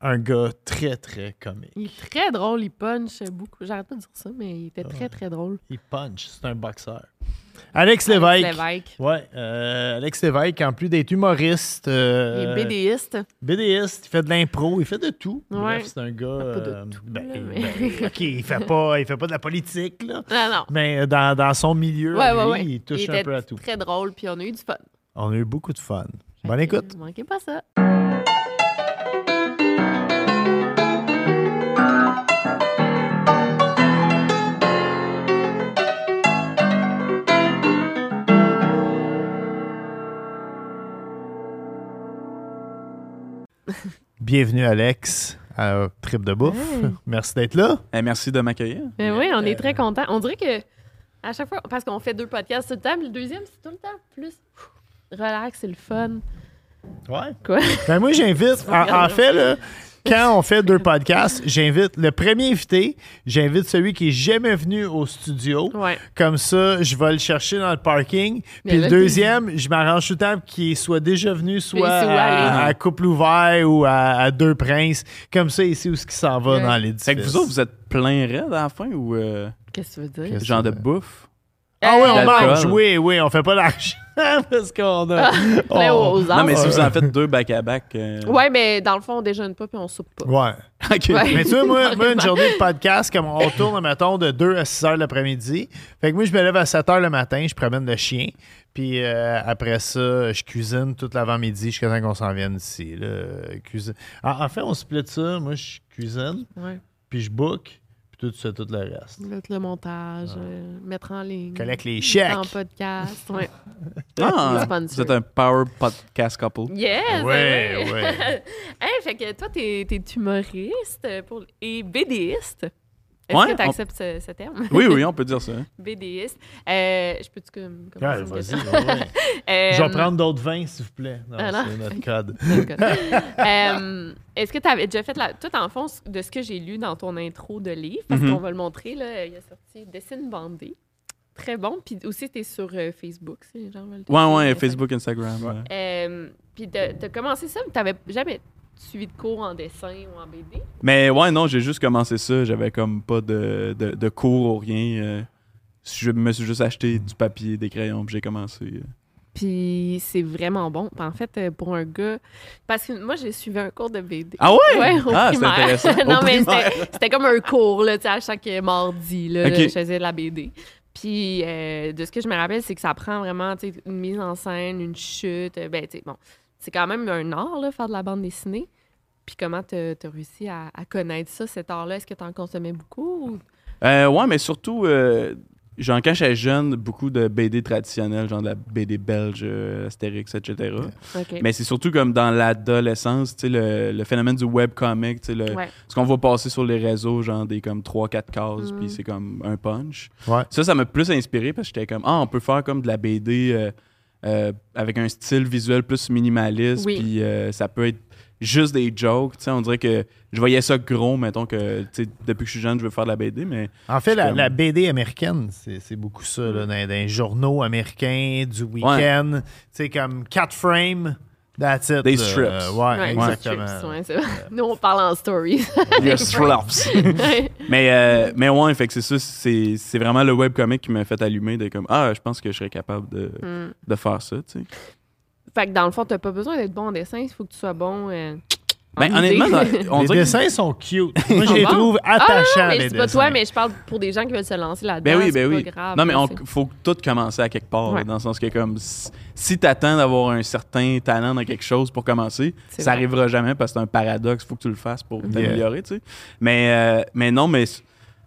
un gars très, très comique. Il est très drôle, il punch beaucoup. J'arrête pas de dire ça, mais il était très, très drôle. Il punch, c'est un boxeur. Alex Lévesque. Alex Lévesque. Ouais, euh, Alex Lévesque, en plus d'être humoriste. euh, Il est BDiste. BDiste, il fait de l'impro, il fait de tout. Ouais. Bref, c'est un gars. Euh, tout, ben, là, ben, mais- OK, il fait pas, il fait pas de la politique, là. Non, non. Mais euh, dans, dans son milieu, Ouais, lui, ouais. il touche il un peu à tout. très drôle, puis on a eu du fun. On a eu beaucoup de fun. Bonne écoute. Manquez pas ça. Bienvenue, Alex, à Trip de Bouffe. Hey. Merci d'être là. Eh, merci de m'accueillir. Mais oui, on est Euh, très contents. On dirait que à chaque fois, parce qu'on fait deux podcasts tout le temps, mais le deuxième, c'est tout le temps plus relax, c'est le fun. Ouais. Quoi? Ben moi, j'invite. En, en fait, là, quand on fait deux podcasts, j'invite le premier invité, j'invite celui qui est jamais venu au studio. Ouais. Comme ça, je vais le chercher dans le parking. Mais Puis là, le deuxième, je m'arrange tout le temps qu'il soit déjà venu soit à, à Couple Ouvert ou à, à Deux Princes. Comme ça, sait où ce qui s'en va Ouais. dans l'édifice. Fait que vous autres, vous êtes plein raide à la fin ou euh, Qu'est-ce que tu veux dire? genre de bouffe? Ah oui, on mange. Oui, oui, on fait pas l'argent parce qu'on a... Plein on- aux Non, mais si vous en faites deux back-à-back. euh, Ouais, mais dans le fond, on déjeune pas puis on soupe pas. Ouais. OK. Ouais. Mais tu vois, moi, moi, une journée de podcast, comme on tourne, mettons, de 2 à 6 heures l'après-midi. Fait que moi, je me lève à 7 heures le matin, je promène le chien. Puis euh, après ça, je cuisine toute l'avant-midi jusqu'à temps qu'on s'en vienne ici. Là, cuisine. En, en fait, on split ça. Moi, je cuisine, Ouais. puis je book, tout, fais tout le reste. Mettre le montage, euh, mettre en ligne. Collecte les En chèques. podcast. Ouais. Ah, Sponsor. vous êtes un power podcast couple. Yes! Ouais, oui. ouais. hey, fait que toi, t'es es humoriste pour... et BDiste. Est-ce Ouais, que tu acceptes ce, ce terme? Oui, oui, on peut dire ça. BDiste. Euh, je peux-tu comme. Ouais, vas-y, ouais. Euh, Je vais prendre d'autres vins, s'il vous plaît. Non, Ah, non. c'est notre code. Euh, Est-ce que tu avais déjà fait la. Tout en fond, de ce que j'ai lu dans ton intro de livre, parce Mhm. qu'on va le montrer, là, il a sorti Dessine bandé. Très bon. Puis aussi, tu es sur euh, Facebook, si les gens veulent. te Ouais, ouais, Facebook, Instagram. ouais. Euh, puis tu as commencé ça, mais tu n'avais jamais suivi de cours en dessin ou en BD. Mais ouais, non, j'ai juste commencé ça. J'avais comme pas de, de, de cours ou rien. euh, je me suis juste acheté du papier, des crayons, puis j'ai commencé. euh. Puis c'est vraiment bon. En fait, euh, pour un gars. Parce que moi, j'ai suivi un cours de BD. Ah ouais? Ouais, au ah, c'est intéressant. non, Au mais c'était c'était comme un cours, là, tu sais, à chaque mardi, là, je faisais de la BD. Puis euh, de ce que je me rappelle, c'est que ça prend vraiment tu sais, une mise en scène, une chute. Ben, tu sais, bon, c'est quand même un art, là, faire de la bande dessinée. Puis comment tu as réussi à, à connaître ça, cet art-là? Est-ce que tu en consommais beaucoup? ou- Euh, ouais, mais surtout, euh, genre, quand j'étais jeune, beaucoup de BD traditionnels, genre de la BD belge, euh, Astérix, etc. Mais c'est surtout comme dans l'adolescence, tu sais, le, le phénomène du webcomic, tu sais, le- Ouais. ce qu'on voit passer sur les réseaux, genre des comme 3-4 cases, Mm. puis c'est comme un punch. Ouais. Ça, ça m'a plus inspiré parce que j'étais comme, ah, on peut faire comme de la BD euh, euh, avec un style visuel plus minimaliste, Oui. puis euh, ça peut être juste des jokes, tu sais, on dirait que je voyais ça gros, mettons que, depuis que je suis jeune, je veux faire de la BD, mais En fait, la, comme- la BD américaine, c'est beaucoup ça, là, dans, dans les journaux américains du week-end. Tu sais, comme quatre frames, that's it. Des là. strips. Euh, ouais, Ouais, exactement. strips, ouais, c'est vrai. Nous, on parle en stories. slaps. Ouais. mais, euh, mais ouais, fait que c'est ça, c'est c'est vraiment le webcomic qui m'a fait allumer de comme, ah, je pense que je serais capable de, Mm. de faire ça, tu sais. Fait que dans le fond, t'as pas besoin d'être bon en dessin, il faut que tu sois bon. euh, en Ben, honnêtement, on les dirait que- dessins sont cute. Moi, je les bon? trouve Ah, attachants, mais les c'est pas toi, mais je parle pour des gens qui veulent se lancer là-dedans. Ben oui, c'est ben pas oui. grave, non, mais c'est- faut tout commencer à quelque part, Ouais. dans le sens que comme si, si t'attends d'avoir un certain talent dans quelque chose pour commencer, ça vrai. arrivera jamais parce que c'est un paradoxe, faut que tu le fasses pour Yeah. t'améliorer, tu sais. Mais, euh, mais non, mais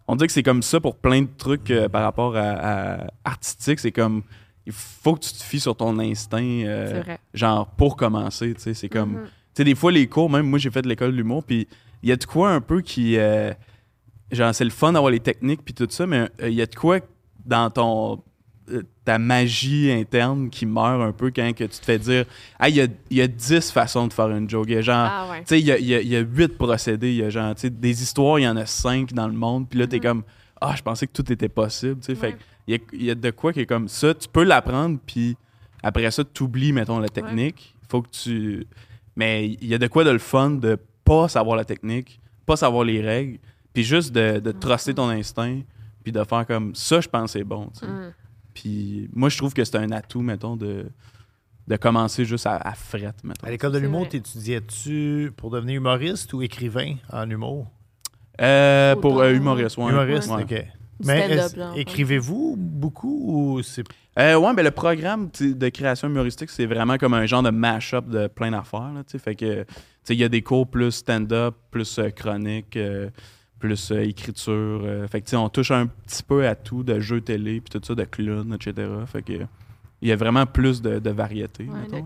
on dirait que c'est comme ça pour plein de trucs euh, par rapport à, à artistique, c'est comme il faut que tu te fies sur ton instinct, euh, C'est vrai. genre pour commencer, tu sais, c'est comme Mhm. tu sais, des fois, les cours, même moi, j'ai fait de l'école de l'humour, puis il y a de quoi un peu qui. euh, genre, c'est le fun d'avoir les techniques, puis tout ça, mais euh, il y a de quoi dans ton. euh, ta magie interne qui meurt un peu quand que tu te fais dire Ah, il y y a 10 façons de faire une joke. Il y a genre. Ah ouais. Tu sais, il y a, y a- y a huit procédés. Il y a genre, tu sais, des histoires, il y en a cinq dans le monde. Puis là, t'es Mhm. comme, ah, je pensais que tout était possible. Tu sais, fait Ouais. il y y a de quoi qui est comme ça. Tu peux l'apprendre, puis après ça, tu oublies, mettons, la technique. Il faut que tu. Mais il y a de quoi de le fun de pas savoir la technique, pas savoir les règles, puis juste de, de truster ton instinct, puis de faire comme ça, je pense que c'est bon. Mhm. Puis moi, je trouve que c'est un atout, mettons, de, de commencer juste à, à fret, mettons. À l'école de l'humour, t'étudiais-tu pour devenir humoriste ou écrivain en humour? Euh, pour euh, humoriste, ouais. humoriste, Ouais. OK. Mais écrivez-vous beaucoup ou c'est... Euh, ouais, ben le programme de création humoristique, c'est vraiment comme un genre de mash-up de plein d'affaires. là, tu sais. Fait que, tu sais, il y a des cours plus stand-up, plus euh, chronique, euh, plus euh, écriture. euh, fait que, tu sais, on touche un petit peu à tout, de jeux télé, puis tout ça, de clown, etc. Fait que, il y a vraiment plus de, de variété. Ouais,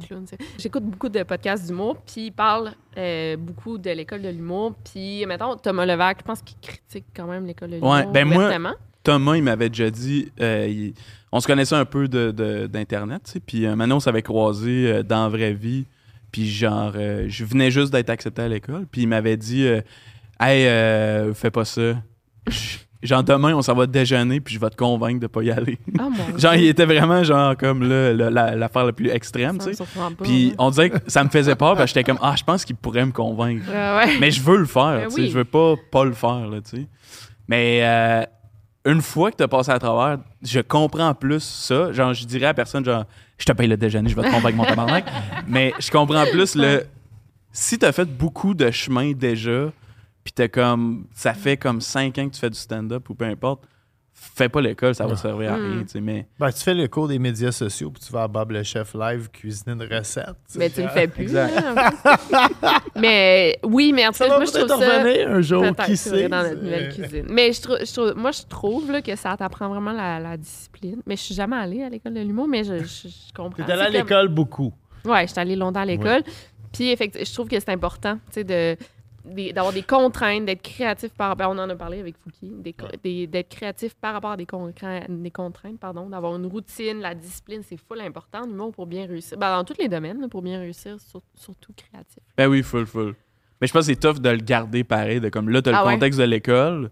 J'écoute beaucoup de podcasts d'humour, puis ils parlent euh, beaucoup de l'école de l'humour. Puis, mettons, Thomas Levac, je pense qu'il critique quand même l'école de l'humour. Ouais, ben moi-. Thomas, il m'avait déjà dit, euh, il- on se connaissait un peu d'Internet, puis euh, maintenant, on s'avait croisé euh, dans la vraie vie, puis genre, euh, je venais juste d'être accepté à l'école, puis il m'avait dit, hey, euh, fais pas ça. Genre, demain, on s'en va déjeuner, puis je vais te convaincre de pas y aller. Ah, genre, il était vraiment, genre, comme là, le- la- l'affaire la plus extrême, tu sais. Puis hein. on dirait que ça me faisait peur, parce que j'étais comme, ah, je pense qu'il pourrait me convaincre. Ouais. Mais je veux le faire, Ben tu sais. oui. Je veux pas pas le faire, là, tu sais. Mais euh, une fois que tu as passé à travers, je comprends plus ça. Genre, je dirais à personne, genre, je te paye le déjeuner, je vais te convaincre mon tabarnak. Mais je comprends plus le. Si tu as fait beaucoup de chemin déjà, puis t'as comme. Ça fait comme cinq ans que tu fais du stand-up ou peu importe, fais pas l'école, ça va Non. servir à Mm. rien, tu sais. Mais. Ben, tu fais le cours des médias sociaux, puis tu vas à Bob le Chef live cuisiner une recette. Mais tu le fais plus. Mais oui, mais en va moi, je trouve peut-être ça. revenir un jour, qui sait? dans notre nouvelle Euh, cuisine. Mais je trouve, je trouve- moi, je trouve là, que ça t'apprend vraiment la, la discipline. Mais je suis jamais allée à l'école de l'humour, mais je, je, je comprends. T'es allé à comme- l'école beaucoup. Ouais, je suis allée longtemps à l'école. Puis, effectivement, je trouve que c'est important, tu sais, de d'avoir des contraintes, d'être créatif par rapport... On en a parlé avec Fouki, des co- des- d'être créatif par rapport à des, concra- des contraintes, pardon, d'avoir une routine, la discipline, c'est full important en humour pour bien réussir. Ben, dans tous les domaines, pour bien réussir, sur- surtout créatif. Ben oui, full, full. Mais je pense que c'est tough de le garder pareil. De comme là, t'as le Ah ouais? contexte de l'école,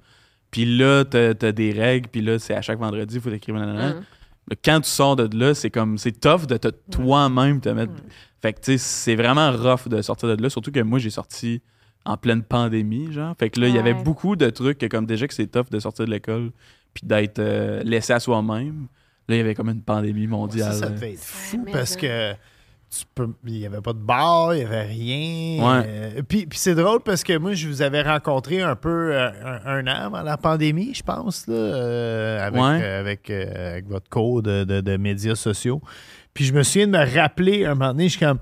puis là, t'as as des règles, puis là, c'est à chaque vendredi, il faut écrire. nanana. Hum. Mais Quand tu sors de là, c'est comme, c'est tough de toi-même te mettre. Fait que, tu sais, c'est vraiment rough de sortir de là. Surtout que moi, j'ai sorti en pleine pandémie, genre. Fait que là, il y avait beaucoup de trucs que, comme déjà que c'est tough de sortir de l'école, puis d'être euh, laissé à soi-même. Là, il y avait comme une pandémie Ça, mondiale. ça devait être fou parce ça. que tu peux, il n'y avait pas de bar, il n'y avait rien. Ouais. Euh, puis puis c'est drôle parce que moi, je vous avais rencontré un peu euh, un, un an avant la pandémie, je pense, là, euh, avec, Ouais. euh, avec, euh, avec votre cours de, de- de médias sociaux. Puis je me souviens de me rappeler un moment donné, je suis comme.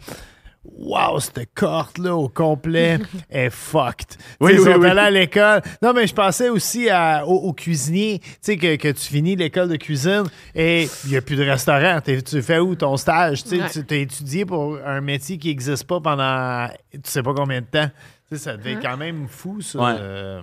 Wow, cette cohorte-là au complet est fucked. Oui, oui, oui. à l'école. Non, mais je pensais aussi à- au, au cuisinier. Tu sais, que, que tu finis l'école de cuisine et il n'y a plus de restaurant. T'es- tu fais où ton stage? Tu sais, Ouais. tu as étudié pour un métier qui n'existe pas pendant tu sais pas combien de temps. Tu sais, ça devait être quand même fou, ça. Ouais. Euh,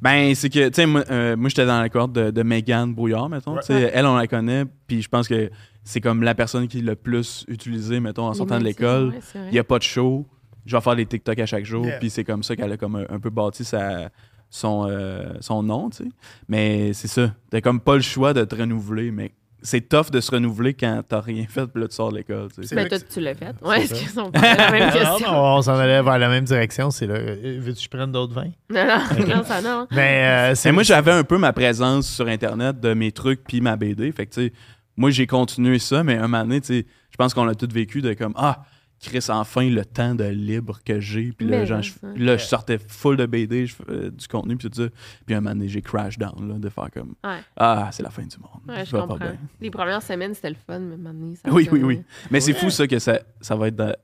Ben, c'est que, tu sais, moi, euh, moi, j'étais dans la cohorte de, de Megan Brouillard, mettons. Ouais. Tu sais, Elle, on la connaît, puis je pense que c'est comme la personne qui l'a plus utilisé, mettons, en sortant de l'école. Il n'y a pas de show. Je vais faire des TikTok à chaque jour, Yeah. puis c'est comme ça qu'elle a comme un, un peu bâti sa, son, euh, son nom, tu sais. Mais c'est ça. T'as comme pas le choix de te renouveler, mais c'est tough de se renouveler quand t'as rien fait, puis là, tu sors de l'école, tu sais. Mais vrai toi, que tu l'as fait. Ouais, est-ce la même question? non, on s'en allait vers la même direction. C'est là. Euh, Veux-tu que je prenne d'autres vins? Non, non, non, ça non. Mais euh, c'est Mais moi, j'avais un peu ma présence sur Internet de mes trucs puis ma BD. Fait que, tu sais, moi, j'ai continué ça, mais un moment donné, tu sais, je pense qu'on l'a tous vécu de comme, ah, Chris, enfin, le temps de libre que j'ai. Puis là, genre, je, là, je sortais full de BD, je fais du contenu, puis tout ça. Puis un moment donné, j'ai crash down, là, de faire comme, Ouais. ah, c'est la fin du monde. Ouais, je Ça va pas comprends. bien. Les premières semaines, c'était le fun, mais maintenant, ça Oui, oui, oui. Mais c'est fou, ça, que ça, ça va être dans,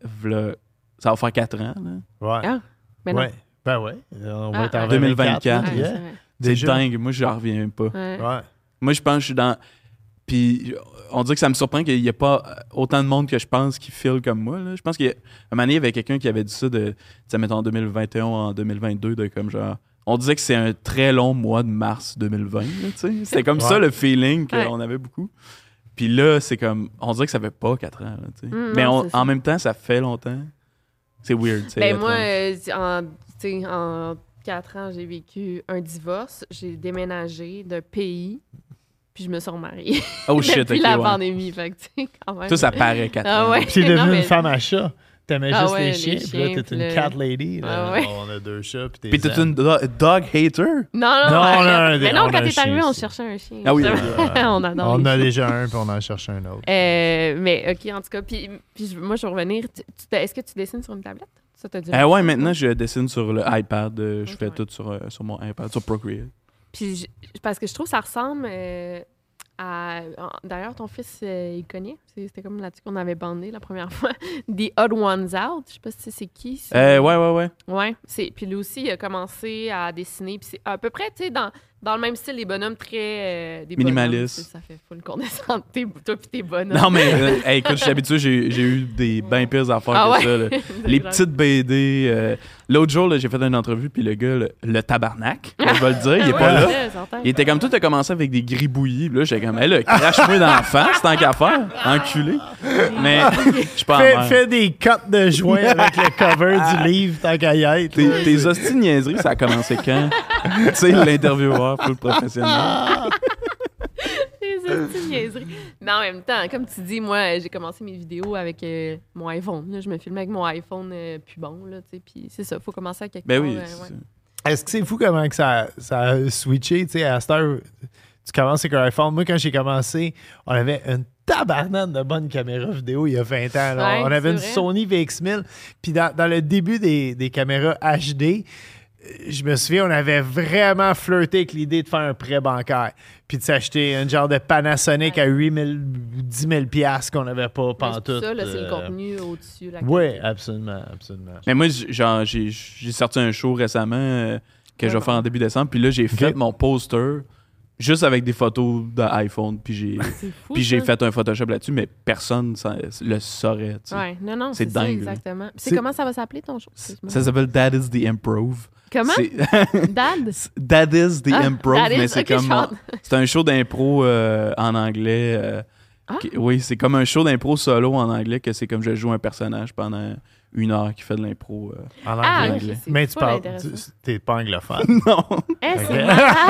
ça va faire 4 ans, là. Ouais. Ah, mais non. ouais. Ben ouais. On va Ah, être en ah. 2024, Ouais, yeah. c'est dingue, moi, j'en reviens pas. Ouais. Ouais. Moi, je pense que je suis dans. Puis, on dirait que ça me surprend qu'il n'y ait pas autant de monde que je pense qui file comme moi. Là. Je pense qu'à un moment donné, il y avait quelqu'un qui avait dit ça de, tu sais, mettons, en 2021 ou en 2022, de comme genre. On disait que c'est un très long mois de mars 2020. là, tu sais. C'était comme ça le feeling Ouais. qu'on avait beaucoup. Puis là, c'est comme. On dirait que ça fait pas 4 ans. là, tu sais. Mm, Mais non, on- en même temps, ça fait longtemps. C'est weird. tu sais, Ben moi, en- euh, en, quatre ans, j'ai vécu un divorce. J'ai déménagé de pays. Puis je me suis remariée. oh shit, depuis ok, la ouais. pandémie. Fait que, tu sais, quand même. Ça, ça paraît 4 Ah ouais. Puis t'es Non, devenue mais- une femme à chat. T'aimais Ah juste ouais, les les chiens, puis là, chiens, t'es une le- cat lady. Là. Ah ouais. On a deux chats, puis t'es Puis t'es une do- dog hater? Non, non, Non, arrête. on a un- Mais on non, a quand un t'es arrivé, on cherchait un chien. Ah oui, on adore On a chiens. déjà un, puis on en cherche un autre. Euh, mais OK, en tout cas. Puis, moi, je vais revenir. Est-ce que tu dessines sur une tablette? Ça t'a dit Euh, ouais, maintenant, je dessine sur le iPad. euh, je fais tout sur, sur mon iPad, sur Procreate. Puis je- parce que je trouve que ça ressemble euh, à. D'ailleurs, ton fils, euh, il connaît. C'était comme là-dessus qu'on avait bandé la première fois. The Odd Ones Out. Je sais pas si c'est qui. Euh, ouais, ouais, ouais. Ouais. Puis lui aussi, il a commencé à dessiner. Puis c'est à peu près, tu sais, dans, dans le même style, les bonhommes très. euh, des Minimaliste. bonhommes, tu sais, ça fait full condescendant. Toi, puis tes bonhommes. Non, mais euh, hey, écoute, je suis habitué, j'ai eu des bien pires affaires Ah que ouais? ça. Les petites BD. euh, L'autre jour, là, j'ai fait une entrevue, puis le gars, le, le tabarnak, je vais le dire, il est Ah pas ouais, là. Il était comme tout, a commencé avec des gribouillis. Là, j'étais comme, hey, là, crache-moi dans la face, tant qu'à faire, enculé. Mais je suis pas Fais, fais des cotes de joint avec le cover du livre, tant qu'à y être. Tes, hosties niaiseries, ça a commencé quand? tu sais, l'intervieweur, full professionnel. C'est une petite niaiserie. Mais en même temps, comme tu dis, moi, j'ai commencé mes vidéos avec euh, mon iPhone. là. Je me filmais avec mon iPhone euh, plus bon, là, tu sais. Puis c'est ça, faut commencer à quelque Ben part. oui. euh, ouais. Est-ce que c'est fou comment que ça, ça a switché? Tu sais, à cette heure, tu commences avec un iPhone? Moi, quand j'ai commencé, on avait une tabarnane de bonnes caméras vidéo il y a 20 ans. Ouais, on avait une vrai. Sony VX1000. Puis dans, dans le début des, des caméras HD, euh, je me souviens, on avait vraiment flirté avec l'idée de faire un prêt bancaire. Puis de s'acheter un genre de Panasonic à 8 000 ou 10 000 piastres qu'on n'avait pas pantoute. ça, c'est le euh, contenu au-dessus. la Oui, absolument, absolument. Mais moi, j'ai sorti un show récemment euh, que je vais faire en début décembre. Puis là, j'ai fait mon poster juste avec des photos d'iPhone. Puis j'ai fou. puis j'ai ça. fait un Photoshop là-dessus, mais personne le saurait. tu sais. Ouais, non, non, C'est ça, dingue, là. exactement. C'est comment ça va s'appeler ton show? Ça s'appelle That is the Improv. Comment? Dad? That is the Ah, Improv, that is- mais c'est comme c'est un show d'impro euh, en anglais. euh, Ah. qui- oui, c'est comme un show d'impro solo en anglais que c'est comme je joue un personnage pendant une heure qui fait de l'impro. euh. En Ah, anglais. Mais tu parles, t'es pas anglophone. non, Eh,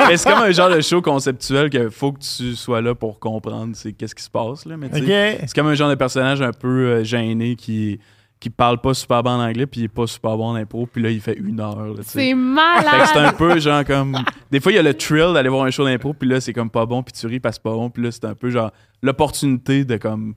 mais c'est comme un genre de show conceptuel qu'il faut que tu sois là pour comprendre c'est qu'est-ce qui se passe là. Mais c'est comme un genre de personnage un peu euh, gêné qui qui parle pas super bien en anglais puis il est pas super bon en impro puis là il fait une heure. C'est malade. c'est un peu genre comme. Des fois, il y a le thrill d'aller voir un show d'impro, puis là, c'est comme pas bon, puis tu ris parce que c'est pas bon, puis là, c'est un peu genre l'opportunité de comme.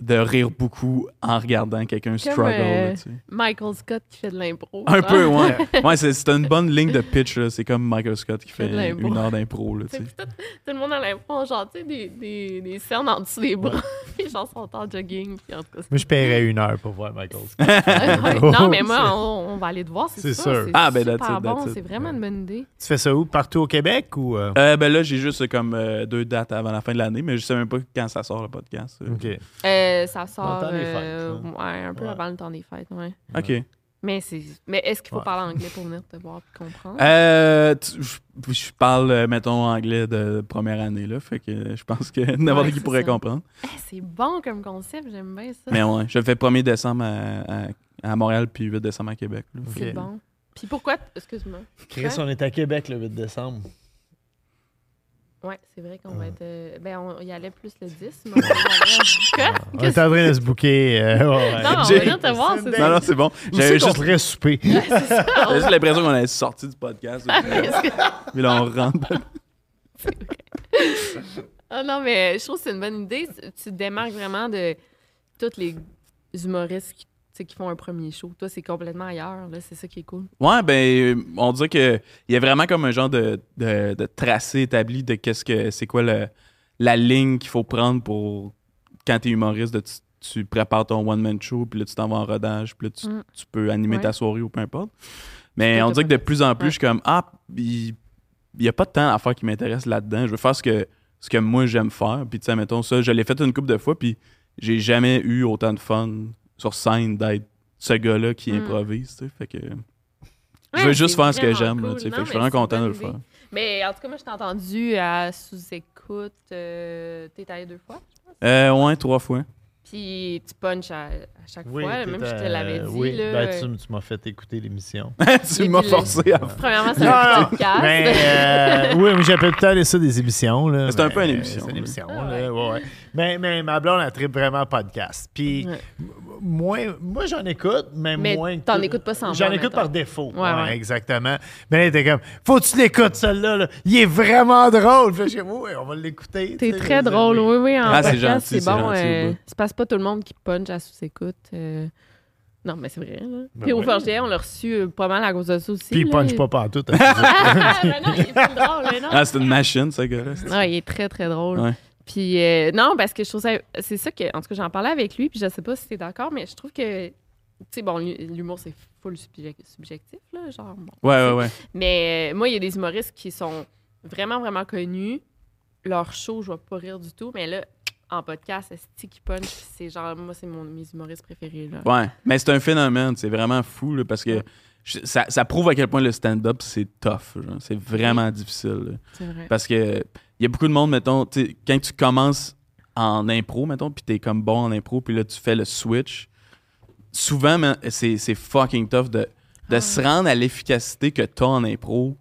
De rire beaucoup en regardant quelqu'un struggle. euh, là, tu sais. Michael Scott qui fait de l'impro. Un genre. peu, ouais. Ouais, c'est, c'est une bonne ligne de pitch, là. C'est comme Michael Scott qui Fait une heure d'impro, là, tu C'est sais. tout, tout le monde a l'impro, genre, tu sais, des, des, des cernes en dessous des bras. Les gens sont en jogging. Puis en tout cas, Moi, je paierais une heure pour voir Michael Scott. Non, mais moi, on, on va aller te voir, c'est C'est sûr. sûr. C'est Ah, ben, super that's it, bon. C'est vraiment une bonne idée. tu fais ça où? Partout au Québec ou... euh? Euh, ben là, j'ai juste comme euh, deux dates avant la fin de l'année, mais je sais même pas quand ça sort le podcast. euh. OK. Euh, ça sort le temps des fêtes, euh, ouais, un peu Ouais. avant le temps des fêtes. Ouais. Ok. Mais, c'est, mais est-ce qu'il faut Ouais. parler anglais pour venir te voir et comprendre? Euh, tu- je, je parle, euh, mettons, anglais de première année, là. Fait que je pense que n'importe Ouais, qui pourrait ça. comprendre. Eh, c'est bon comme concept, j'aime bien ça. Mais ouais, je le fais 1er décembre à, à- à Montréal, puis 8 décembre à Québec. là. C'est bon. Puis pourquoi, t- excuse-moi. Chris, on est à Québec le 8 décembre. Ouais, c'est vrai qu'on va être. euh, ben, on y allait plus le 10, mais on en- Quoi? On est en train de se booker. euh, ouais, ouais. Non, on va J'ai- venir te voir, c'est Non, ça. non, c'est bon. J'avais juste, pourrait souper? j'avais juste l'impression qu'on allait sortir du podcast. Que- Mais là, on rentre. Ah non, mais je trouve que c'est une bonne idée. Tu te démarques vraiment de tous les humoristes qui, sais, qui font un premier show. Toi, c'est complètement ailleurs. là. C'est ça qui est cool. Ouais, ben, on dirait que il y a vraiment comme un genre de, de, de tracé établi de qu'est-ce que c'est quoi le, la ligne qu'il faut prendre pour quand t'es humoriste, de, tu, tu prépares ton one-man show, puis là, tu t'en vas en rodage, puis là, tu, Mm. tu peux animer Ouais. ta soirée ou peu importe. Mais on dirait que de plus en plus, Ouais. je suis comme, ah, il n'y a pas de temps à faire qui m'intéresse là-dedans. Je veux faire ce que, ce que moi, j'aime faire. Puis, tu sais, mettons ça, je l'ai fait une couple de fois, puis j'ai jamais eu autant de fun sur scène d'être ce gars-là qui Mm. improvise, tu sais. Fait que... Je veux juste faire ce que j'aime, là, tu sais. Non, Fait que je suis vraiment content de le faire. Mais en tout cas, moi, je t'ai entendu à sous-écoute. Euh, T'es allé deux fois? Euh, ouais, trois fois. Puis tu punches à, à chaque Oui, fois. Même je te l'avais dit. Oui, là, ben, tu, tu m'as fait écouter l'émission. tu m'as forcé à Premièrement, c'est un podcast. Mais euh, oui, mais j'appelle temps ça des émissions. là, C'est un peu une émission, C'est une émission. Ah là, ouais, ouais. Mais, mais ma blonde, elle tripe vraiment podcast. Puis Ouais. moi, moi j'en écoute, mais, Mais moins. que t'en écoutes pas sans J'en écoute par défaut. Ouais, Ouais, ouais. exactement. Mais elle était comme, faut que tu l'écoutes, celle-là. là. Il est vraiment drôle. Je oui, on va l'écouter. T'es très drôle, oui, oui. En Ah, c'est podcast, gentil, c'est c'est bon. euh, c'est pas tout le monde qui punch à sous-écoute. euh. Non, mais c'est vrai. Là. Ben Puis au oui. Forger, on l'a reçu euh, pas mal à cause de ça aussi. Puis il punch pas partout. hein. Ah, ben non, il est plus drôle, mais non. Ah, c'est une machine, ce gars-là. Ah, il est très, très drôle. Ouais. Puis, euh, non, parce que je trouve ça. C'est ça que. En tout cas, j'en parlais avec lui, puis je sais pas si t'es d'accord, mais je trouve que. Tu sais, bon, l'humour, c'est full subjec- subjectif, là. Genre, bon. Ouais, ouais, ouais. Mais euh, moi, il y a des humoristes qui sont vraiment, vraiment connus. Leur show, je vais pas rire du tout, mais là, en podcast, c'est Sticky Punch, c'est genre, moi, c'est mon, mes humoristes préférés, là? Ouais. Mais c'est un phénomène. C'est vraiment fou, là, parce que je- ça, ça prouve à quel point le stand-up, c'est tough. genre. C'est vraiment difficile. C'est vrai. Parce que il y a beaucoup de monde, mettons, quand tu commences en impro, mettons, puis t'es comme bon en impro, puis là, tu fais le switch, souvent, c'est c'est fucking tough de, de Ah. se rendre à l'efficacité que t'as en impro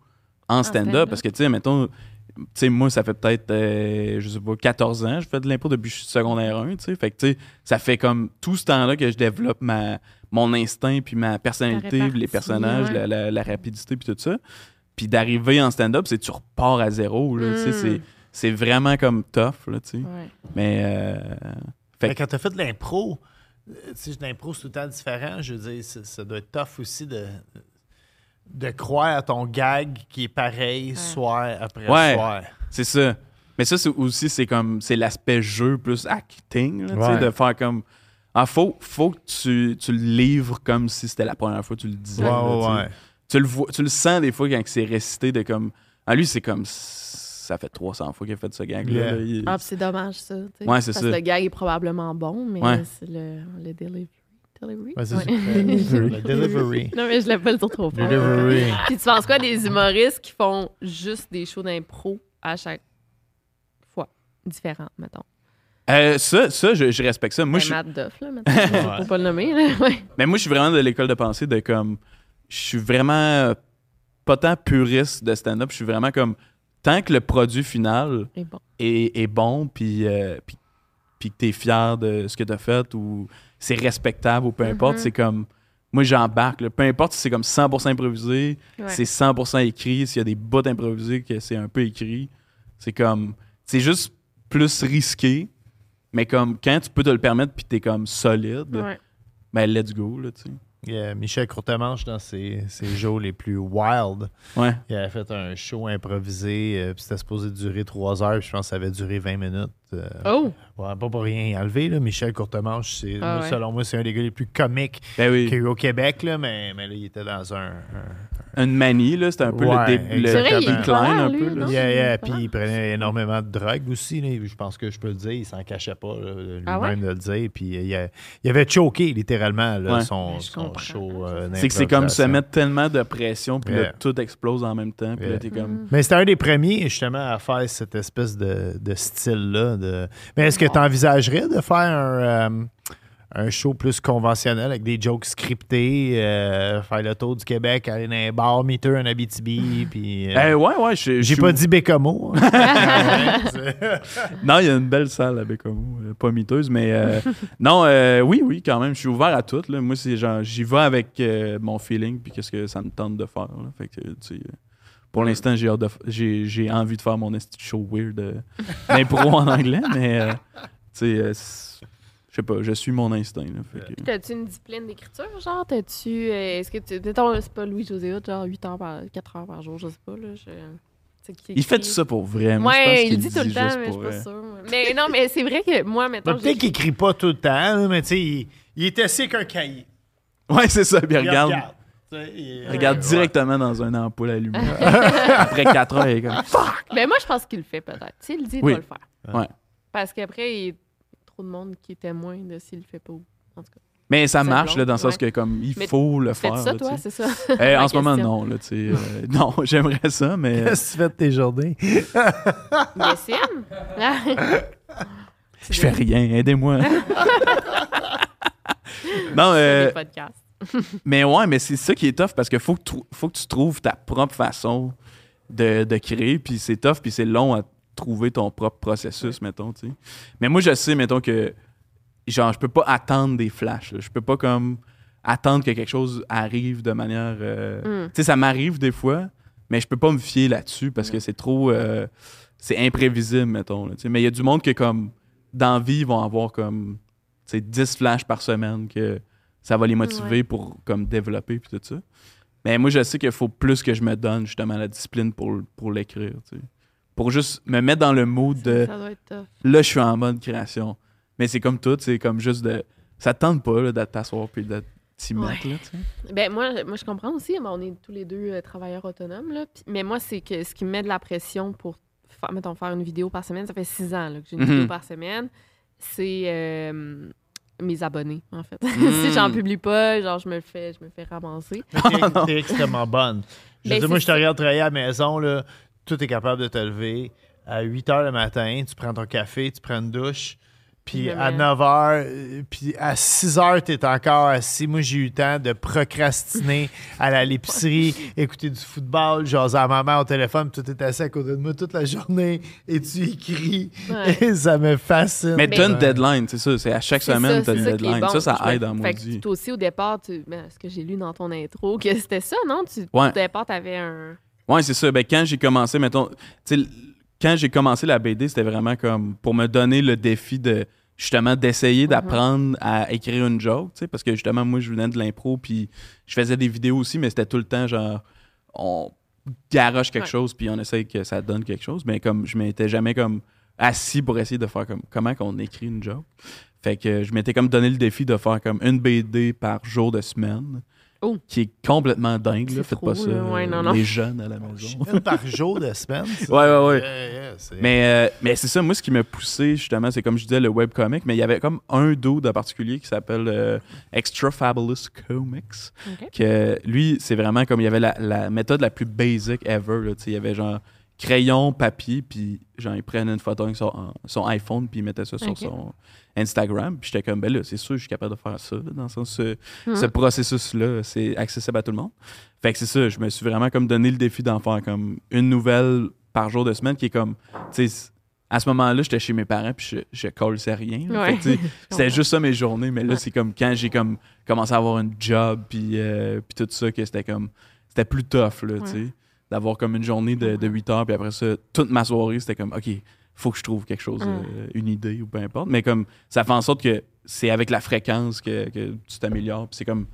en stand-up. stand-up. parce que, tu sais, mettons, tu sais, moi, ça fait peut-être, euh, je sais pas, 14 ans, je fais de l'impro depuis que je suis secondaire 1, tu sais. Fait que, tu sais, ça fait comme tout ce temps-là que je développe ma, mon instinct, puis ma personnalité, puis les personnages, ouais. la, la- la rapidité, puis tout ça. Puis d'arriver en stand-up, c'est tu repars à zéro, là, tu sais, Mm. c'est- c'est vraiment comme tough, là, tu sais. Ouais. Mais, euh, Fait Mais quand tu as fait de l'impro, euh, tu sais, de l'impro, c'est tout le temps différent. Je veux dire, ça, ça doit être tough aussi de, de croire à ton gag qui est pareil soir après Ouais. soir. c'est ça. Mais ça, c'est aussi, c'est comme, c'est l'aspect jeu plus acting, là, tu sais, Ouais. de faire comme. Ah, faut, faut que tu, tu le livres comme si c'était la première fois que tu le disais. Ouais, là, ouais, tu le vois, tu le sens des fois quand c'est récité de comme. Ah, lui, c'est comme. Ça fait 300 fois qu'il a fait ce gag-là. Yeah. là. Il- Ah, c'est dommage, ça. Ouais, c'est Parce ça. que le gag est probablement bon, mais Ouais. c'est le, le delivery? Delivery? Ouais. Le delivery. non, mais je l'ai pas le dire trop fort. Delivery. Puis tu penses quoi des humoristes qui font juste des shows d'impro à chaque fois? Différents, mettons? Euh, ça, ça je, je respecte ça. Moi, Ben, je, Matt Duff, là, mettons. Faut pas le nommer, là. Ouais. mais moi, je suis vraiment de l'école de pensée de comme. Je suis vraiment euh, pas tant puriste de stand-up. Je suis vraiment comme. Tant que le produit final bon. est, est bon, puis, euh, puis, puis que t'es fier de ce que t'as fait, ou c'est respectable, ou peu importe, Mhm. c'est comme. Moi, j'embarque. là. Peu importe si c'est comme 100% improvisé, Ouais. c'est 100% écrit, s'il y a des bouts improvisés que c'est un peu écrit, c'est comme. C'est juste plus risqué, mais comme quand tu peux te le permettre, puis t'es comme solide, Ouais. ben let's go, là, tu sais. Il y a Michel Courtemanche, dans ses, ses jours les plus wild, Ouais. il avait fait un show improvisé, euh, puis c'était supposé durer trois heures, puis je pense que ça avait duré 20 minutes. Euh, Oh! ouais, pas pour rien enlever, là. Michel Courtemanche, c'est, Ah ouais. selon moi, c'est un des gars les plus comiques Ben oui. qu'il y a eu au Québec, là, mais, mais là, il était dans un. un- Une manie, là, c'était un peu Ouais, le, le vrai, il est decline, populaire, un lui, peu. là. non? Yeah, yeah, puis il prenait énormément de drogue aussi. là. Je pense que je peux le dire, il s'en cachait pas lui-même Ah ouais? de le dire. Puis euh, il, a- il avait choqué littéralement là, Ouais. son, show. euh, C'est que c'est comme se mettre tellement de pression, puis là, Yeah. tout explose en même temps, puis là, Yeah. t'es comme. Mm. Mais c'était un des premiers justement à faire cette espèce de, de style-là. De... Mais est-ce que tu envisagerais de faire un, euh, un show plus conventionnel avec des jokes scriptés, euh, faire le tour du Québec, aller dans un bar, meter un Abitibi, puis. euh, Eh, ouais, ouais, J'ai pas dit Bécamo. Non, il y a une belle salle à Bécomo, euh, pas miteuse, mais euh, non, euh, oui, oui, quand même, je suis ouvert à tout. Là. Moi, c'est genre, j'y vais avec euh, mon feeling, puis qu'est-ce que ça me tente de faire. là. Fait que, tu sais, pour l'instant, j'ai hâte de f- j'ai j'ai envie de faire mon show weird euh, d'impro en anglais, mais euh, tu sais, euh, je sais pas, je suis mon instinct. Là, fait que- Puis T'as-tu une discipline d'écriture, genre? T'as-tu. euh, Est-ce que tu. Mettons, c'est pas Louis-José genre 8 heures par. 4 heures par jour, je sais pas, là. Je... c'est qui Il fait tout ça pour vrai. moi, je pense Ouais, qu'il il dit tout le temps, mais je suis pas sûre. Mais non, mais c'est vrai que moi, mettons. Ben, Peut-être qu'il écrit pas tout le temps, mais tu sais, il, il est assis qu'un cahier. Ouais, c'est ça. Il regarde, regarde. Il- regarde Ouais. directement dans un ampoule allumée. Après 4 heures, il est comme Fuck! Mais moi, je pense qu'il le fait peut-être. S'il le dit, il Oui. doit le faire. Ouais. Parce qu'après, il y a trop de monde qui est témoin de s'il le fait pas ou. En tout cas. Mais ça marche, long, là, dans le sens ouais. que comme il Mais faut le faire. ça, là, toi, c'est ça? Eh, en ce moment, non, là, tu sais. euh, non, j'aimerais ça, mais. euh, Qu'est-ce que tu fais de tes journées? Je fais rien, aidez-moi. non, euh, Des podcasts. Mais ouais, mais c'est ça qui est tough parce que faut que, tu- faut que tu trouves ta propre façon de, de créer, puis c'est tough, puis c'est long à trouver ton propre processus, mettons, tu sais. Mais moi, je sais, mettons que, genre, je peux pas attendre des flashs, là. je peux pas comme attendre que quelque chose arrive de manière... euh, Mm. Tu sais, ça m'arrive des fois, mais je peux pas me fier là-dessus parce que c'est trop... euh, c'est imprévisible, mettons, là. Mais il y a du monde que, comme, dans vie, ils vont avoir comme, tu sais, 10 flashs par semaine que ça va les motiver Ouais. pour comme développer puis tout ça. Mais moi, je sais qu'il faut plus que je me donne justement la discipline pour, pour l'écrire, tu sais. Pour juste me mettre dans le mood de Ça doit être tough. là, je suis en mode création. Mais c'est comme tout, c'est comme juste de. Ça te tente pas de t'asseoir puis de t'y Ouais. mettre, là, tu sais. Ben, moi, moi, je comprends aussi. mais on est tous les deux euh, travailleurs autonomes. Là, mais moi, c'est que ce qui me met de la pression pour faire, mettons, faire une vidéo par semaine, ça fait six ans là, que j'ai une Mhm. vidéo par semaine, c'est euh, mes abonnés, en fait. Mm. si j'en publie pas, genre, je me fais, je me fais ramasser. T'es- extrêmement bonne. Je veux Ben, dire, moi, je te regarde travailler à la maison, là, tout est capable de te lever. À 8 h le matin, tu prends ton café, tu prends une douche. Puis Je à mets- 9 h, puis à 6 h, tu es encore assis. Moi, j'ai eu le temps de procrastiner, aller à l'épicerie, écouter du football, jaser à maman au téléphone, puis tout est assis à côté de moi toute la journée et tu écris. Ouais. Et ça me fascine. Mais t'as une deadline, c'est ça. C'est à chaque semaine, t'as une ça deadline. bon. Ça, ça aide en maudit. toi aussi, au départ, tu... ben, ce que j'ai lu dans ton intro, que c'était ça, non? Tu... Ouais. Au départ, t'avais un... Ouais, c'est ça. Ben, quand j'ai commencé, mettons, tu sais, l- quand j'ai commencé la BD, c'était vraiment comme pour me donner le défi de justement d'essayer Mhm. d'apprendre à écrire une joke, tu sais, parce que justement, moi, je venais de l'impro, puis je faisais des vidéos aussi, mais c'était tout le temps genre, on garoche quelque Ouais. chose, puis on essaye que ça donne quelque chose, mais comme je m'étais jamais comme assis pour essayer de faire comme comment qu'on écrit une joke. Fait que je m'étais comme donné le défi de faire comme une BD par jour de semaine. Oh. Qui est complètement dingue, là. Faites trop, pas ça. Ouais, non, euh, non. Les jeunes à la maison. Une par jour de semaine. ça? Ouais, ouais, ouais. Yeah, yeah, c'est- Mais, euh, mais c'est ça, moi, ce qui m'a poussé, justement, c'est comme je disais, le webcomic, mais il y avait comme un dude en particulier qui s'appelle euh, Extra Fabulous Comics. Que lui, c'est vraiment comme il y avait la, la méthode la plus basic ever. Là, il y avait genre crayon, papier, puis genre, il prenait une photo avec son, son iPhone, puis il mettait ça sur son Instagram. Puis j'étais comme, ben là, c'est sûr, je suis capable de faire ça. dans le sens, ce, ce processus-là, c'est accessible à tout le monde. Fait que c'est ça, je me suis vraiment comme donné le défi d'en faire comme une nouvelle par jour de semaine qui est comme, tu sais, à ce moment-là, j'étais chez mes parents puis je, je rien. Ouais. C'était juste ça mes journées, mais là, Ouais. c'est comme quand j'ai comme commencé à avoir un job puis, euh, puis tout ça, que c'était comme, c'était plus tough, là, tu sais, d'avoir comme une journée de, de 8 heures puis après ça, toute ma soirée, c'était comme, OK, faut que je trouve quelque chose, Mm. euh, une idée ou peu importe. Mais comme, ça fait en sorte que c'est avec la fréquence que, que tu t'améliores puis c'est comme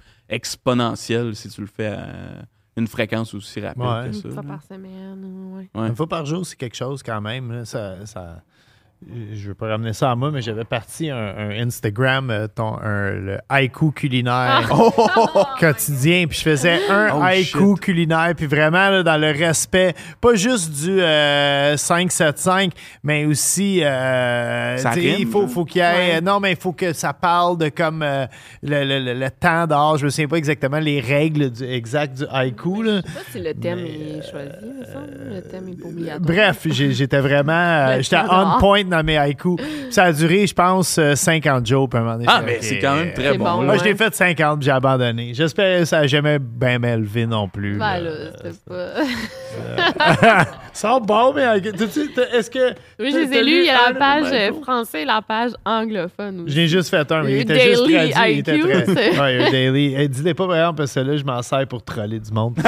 exponentiel si tu le fais à une fréquence aussi rapide Ouais. que Une ça. fois là. par semaine, ouais. Ouais. Une fois par jour, c'est quelque chose quand même. là. Ça, ça- je veux pas ramener ça à moi, mais j'avais parti un, un Instagram, euh, ton, un- le haïku culinaire quotidien. Puis je faisais un Oh, haïku culinaire. Puis vraiment, là, dans le respect, pas juste du euh, 5-7-5, mais aussi, euh, Ça il faut, faut qu'il y ait. Ouais. Non, mais il faut que ça parle de comme euh, le, le- le- le temps d'or. Je me souviens pas exactement les règles du, exactes du haïku. Là. Je sais pas si le thème Mais, est choisi, me semble. Le thème est. Bref, j'étais vraiment. j'étais on point dans mes haïkus. Ça a duré, je pense, euh, 50 jours. Puis à un moment donné, Ah, mais c'est quand même euh, très bon. Moi, je l'ai fait 50 puis j'ai abandonné. J'espère que ça n'a jamais bien m'élevé non plus. Ben là. c'était pas. Ça sent bon, mais euh, est-ce que. Oui, je les ai lus. Il y a la page euh, français et la page anglophone aussi. Je l'ai juste fait un, mais il était juste Daily traduit. Il était très... Ouais, un daily. Eh, Dis-les pas, par exemple, parce que là, je m'en sers pour troller du monde.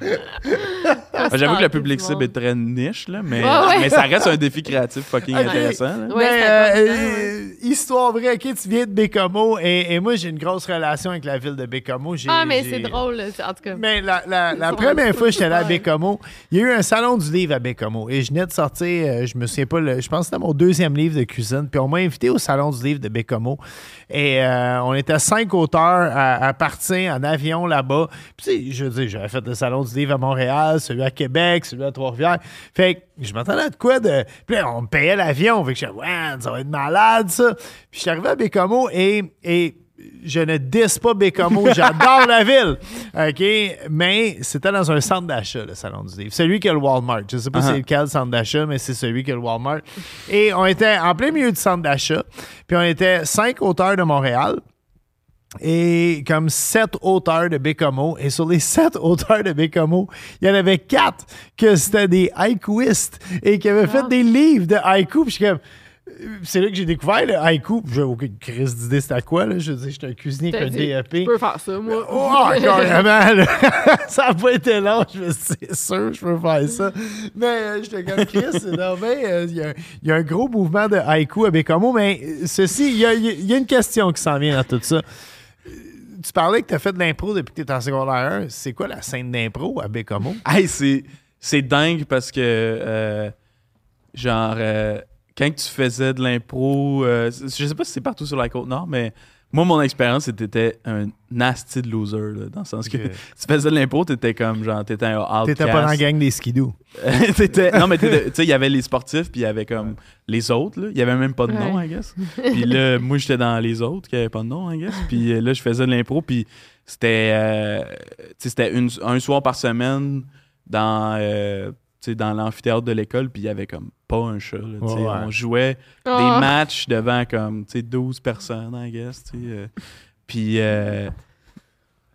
J'avoue que le public cible est très niche, là, mais, Ouais, ouais. mais ça reste un défi créatif fucking intéressant. là. Ouais, Mais, c'est euh, euh, histoire vraie, ok, tu viens de Bécomo et, et moi j'ai une grosse relation avec la ville de Bécomo. Ah, mais c'est drôle, en tout cas. Mais la, la- première fois que j'étais allé à Bécomo, il y a eu un salon du livre à Bécomo. Et je venais de sortir, euh, je me souviens pas, le- je pense que c'était mon deuxième livre de cuisine. Puis on m'a invité au salon du livre de Bécomo. Et euh, on était cinq auteurs à, partir en avion là-bas. Puis je veux dire, j'avais fait le salon du livre à Montréal, celui à Québec, celui à Trois-Rivières. Fait que je m'attendais à de quoi de. Puis on me payait l'avion. Fait que je ouais, ça va être malade, ça. Puis je suis arrivé à Bécomo et. et je ne dis pas Bécomo, j'adore la ville. OK? Mais c'était dans un centre d'achat, le Salon du Livre. Celui qui a le Walmart. Je ne sais pas Uh-huh. c'est lequel centre d'achat, mais c'est celui qui a le Walmart. Et on était en plein milieu du centre d'achat. Puis on était cinq auteurs de Montréal et comme sept auteurs de Bécomo. Et sur les sept auteurs de Bécomo, il y en avait quatre que c'était des haïkuistes et qui avaient fait Ah. des livres de haïku. Puis je suis comme... C'est là que j'ai découvert le haïku. J'ai aucune crise d'idée c'était à quoi. Là. Je veux dire, j'étais un cuisinier avec un dit, DEP. Je peux faire ça, moi. Oh, carrément! là. ça n'a pas été long. Je me suis dit, c'est sûr, je peux faire ça. Mais euh, j'étais comme Chris, c'est normal. euh, Il y, a- il y a un gros mouvement de haïku à Bécomo. Mais euh, ceci, il y a, il y a une question qui s'en vient dans tout ça. Euh, Tu parlais que tu as fait de l'impro depuis que tu étais en secondaire 1. C'est quoi la scène d'impro à Bécomo? Hey, c'est, c'est dingue parce que, euh, genre, euh, quand tu faisais de l'impro, euh, je sais pas si c'est partout sur la côte nord, mais moi, mon expérience, c'était t'étais un nasty de loser, là, dans le sens que tu faisais de l'impro, t'étais comme, genre, t'étais un outcast. T'étais pas dans la gang des skidoo. T'étais- non, mais tu sais, il y avait les sportifs, puis il y avait comme les autres, là. Il y avait même pas de nom, Ouais. I guess. Puis là, moi, j'étais dans les autres qui avaient pas de nom, I guess. Puis euh, là, je faisais de l'impro, puis c'était, euh, tu sais, c'était un soir par semaine dans, euh, dans l'amphithéâtre de l'école, puis il y avait comme pas un chat, là. Ouais. On jouait Ah. des matchs devant comme, tu sais, 12 personnes, I guess, euh. Puis euh,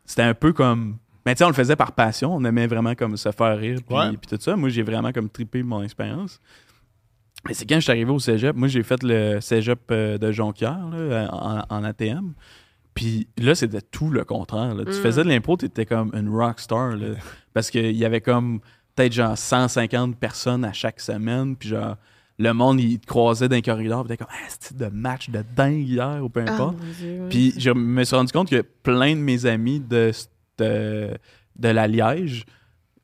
c'était un peu comme... Mais tu sais, on le faisait par passion. On aimait vraiment comme se faire rire, puis, Ouais. puis tout ça. Moi, j'ai vraiment comme trippé mon expérience. Mais c'est quand je suis arrivé au cégep, moi, j'ai fait le cégep euh, de Jonquière, là, en, en ATM. Puis là, c'était tout le contraire. là. Tu Mm. faisais de l'impro, tu étais comme une rockstar. là. Parce qu'il y avait comme peut-être genre 150 personnes à chaque semaine. Puis genre, le monde, il te croisait dans les corridors. Puis t'es comme, ah, c'est de match de dingue hier, ou peu Ah, importe. mon Dieu, oui. Puis je me suis rendu compte que plein de mes amis de, de, de la Liège,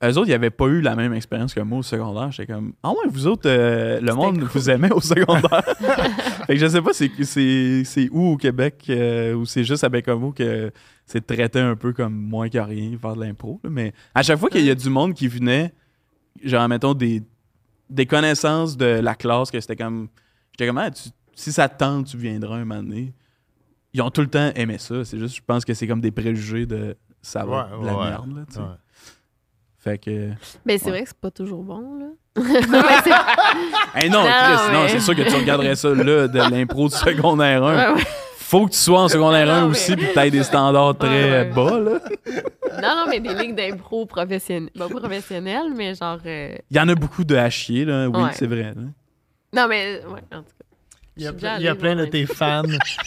eux autres, ils n'avaient pas eu la même expérience que moi au secondaire. J'étais comme, ah ouais, vous autres, euh, le monde cool. vous aimait au secondaire. fait que je sais pas c'est, c'est, c'est où au Québec euh, ou c'est juste à Bécomo que c'est traité un peu comme moins que rien, faire de l'impro. Mais à chaque fois qu'il y a du monde qui venait, genre, mettons, des, des connaissances de la classe, que c'était comme, j'étais comme, Ah, tu- si ça te tente, tu viendras un moment donné. Ils ont tout le temps aimé ça. C'est juste, je pense que c'est comme des préjugés de ça va être de la Ouais, merde. Là, tu sais. Ouais. Fait que. Ben, c'est Ouais. vrai que c'est pas toujours bon, là. Non, mais c'est- Hey non, Non, Chris, non, c'est sûr que tu regarderais ça là, de l'impro du secondaire 1. Ouais, ouais. Faut que tu sois en secondaire 1 Non, mais- aussi, puis que tu aies des standards très Ouais, ouais. bas. Là. Non, non, mais des ligues d'impro professionnelles. Pas professionnelles, mais genre. euh, Il y en a beaucoup de à chier, là. oui, Ouais. c'est vrai. là. Non, mais. Ouais, en tout cas. Il y a, plein- il y a plein de tes fans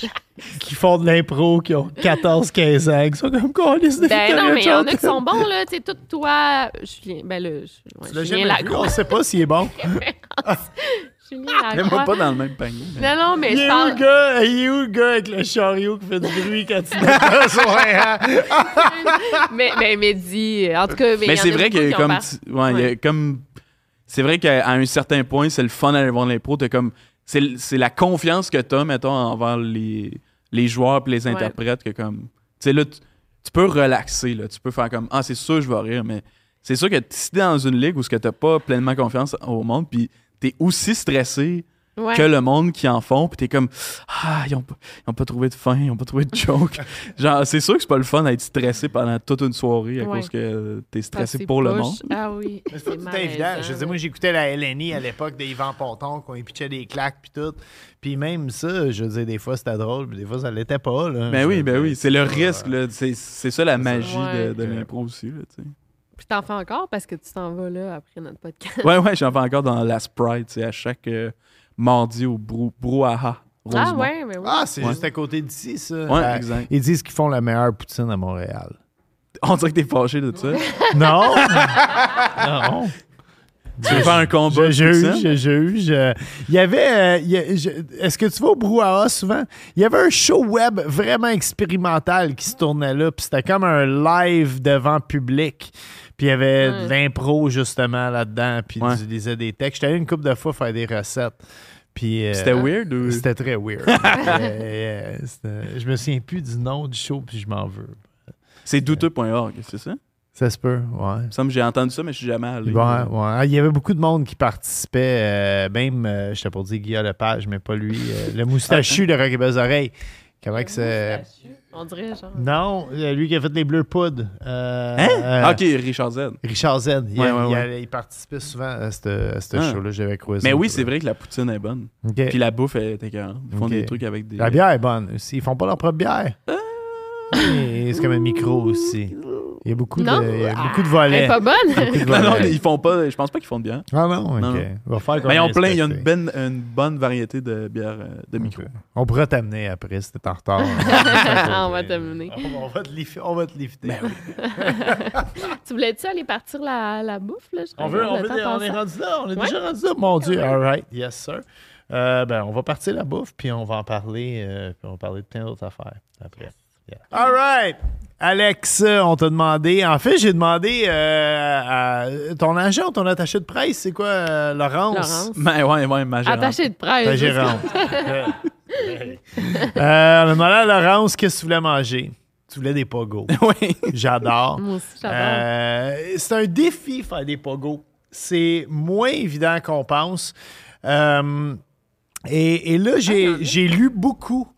qui font de l'impro, qui ont 14-15 ans, qui sont comme quoi, de Ben non, mais il y en a qui sont bons, là. Tu sais, tout toi. Julien. Ben là. je- ouais, Tu l'as Julien jamais vu, on sait pas s'il est bon. Julien Lacroix. pas dans le même panier. mais- Non, non, mais Il je est où le parle. gars, il est où le gars avec le chariot qui fait du bruit quand tu n'as besoin? hein? mais, mais Mehdi, en tout cas. Mais, Mais c'est vrai beaucoup que qui ont comme. par- tu- ouais, il y a comme. C'est vrai qu'à à un certain point, c'est le fun d'aller voir l'impro. T'as comme. C'est la confiance que t'as, mettons, envers les, les joueurs et les Ouais. interprètes que comme. Tu sais, là, tu, tu peux relaxer, là. Tu peux faire comme. Ah, c'est sûr, je vais rire, mais c'est sûr que si t'es dans une ligue où tu n'as pas pleinement confiance au monde, puis t'es aussi stressé Ouais. que le monde qui en font, puis t'es comme ah ils ont, pas, ils ont pas trouvé de fin, ils ont pas trouvé de joke. Genre c'est sûr que c'est pas le fun d'être stressé pendant toute une soirée à Ouais. cause que t'es stressé pour le monde. Ah oui. Mais c'est pas tout malaisant, évident. Je veux dire, moi, j'écoutais la LNI à l'époque de Yvan Ponton, quand il pitchait des claques puis tout. Puis même ça, je veux dire, des fois, c'était drôle, puis des fois, ça l'était pas. Là. Ben Je oui, ben oui, c'est le risque là, c'est c'est ça la magie Ouais. de, de l'impro aussi là, tu sais. Puis t'en fais encore parce que tu t'en vas là après notre podcast. Ouais ouais, j'en fais encore dans la Sprite, tu sais, à chaque euh, mardi au brou brouhaha. Ah ouais, mais oui. Ah, c'est Ouais. juste à côté d'ici, ça. Ouais, Euh, exact. Ils disent qu'ils font la meilleure poutine à Montréal. On dirait que t'es fâché de ça. Non! non! tu veux faire un combat Je juge, je juge. Euh, Il y avait. euh, Est-ce que tu vas au Brouhaha souvent? Il y avait un show web vraiment expérimental qui se tournait là, puis c'était comme un live devant public. Puis il y avait de Ouais. l'impro justement là-dedans, puis Ouais. tu lisais des textes. J'étais allé une couple de fois faire des recettes. Puis. euh, C'était weird ou. C'était très weird. Euh, c'était- je me souviens plus du nom du show, puis je m'en veux. C'est douteux.org, c'est ça? Ça se peut, ouais. Me j'ai entendu ça, mais je suis jamais allé. Ouais, ouais. Ah, Il y avait beaucoup de monde qui participait, euh, même, euh, j'étais pour dire Guillaume Lepage, mais pas lui, euh, le moustachu de Rock et Belles Oreilles. Comment que c'est. On dirait genre. Non, euh, lui qui a fait les bleus poudres. Euh, Hein? euh, Ah, ok, Richard Z. Richard Z. Il, Ouais, a- ouais, il a- ouais. il participait souvent à ce Ah. show-là, j'avais croisé. Mais oui, c'est vrai que la poutine est bonne. Puis la bouffe est écœurante. Ils font des trucs avec des. La bière est bonne aussi. Ils font pas leur propre bière. Oui, c'est comme un micro aussi. Il y a beaucoup, Non? de, il y a beaucoup de Elle volets. est pas bonne. Non, non, ils font pas. Je pense pas qu'ils font de bière. Ah non, ok. Non. On va faire Mais ils ont plein. Il y a une, bonne- une bonne variété de bières euh, de micro. Ok. On pourra t'amener après si t'es en retard. On va t'amener. On va te lifter. On va te lifter. Ben Tu voulais-tu aller partir la, la bouffe, là? Je On, veut, on, veut- on est rendu là. On est Ouais. déjà rendu là. Mon Dieu. All right. Yes, sir. Euh, ben, on va partir la bouffe, puis on va en parler. euh, puis on va parler de plein d'autres affaires après. Yeah. All right. Alex, on t'a demandé. En fait, j'ai demandé euh, à ton agent ton attaché de presse, c'est quoi, euh, Laurence? Laurence. Mais ouais, ouais, ma gérante. Attaché de presse. Ta gérante. euh, on a demandé à Laurence qu'est-ce que tu voulais manger. Tu voulais des pogos. oui. J'adore. Moi aussi, j'adore. Euh, c'est un défi faire des pogos. C'est moins évident qu'on pense. Euh, et, et là, j'ai, Ah, j'ai lu beaucoup.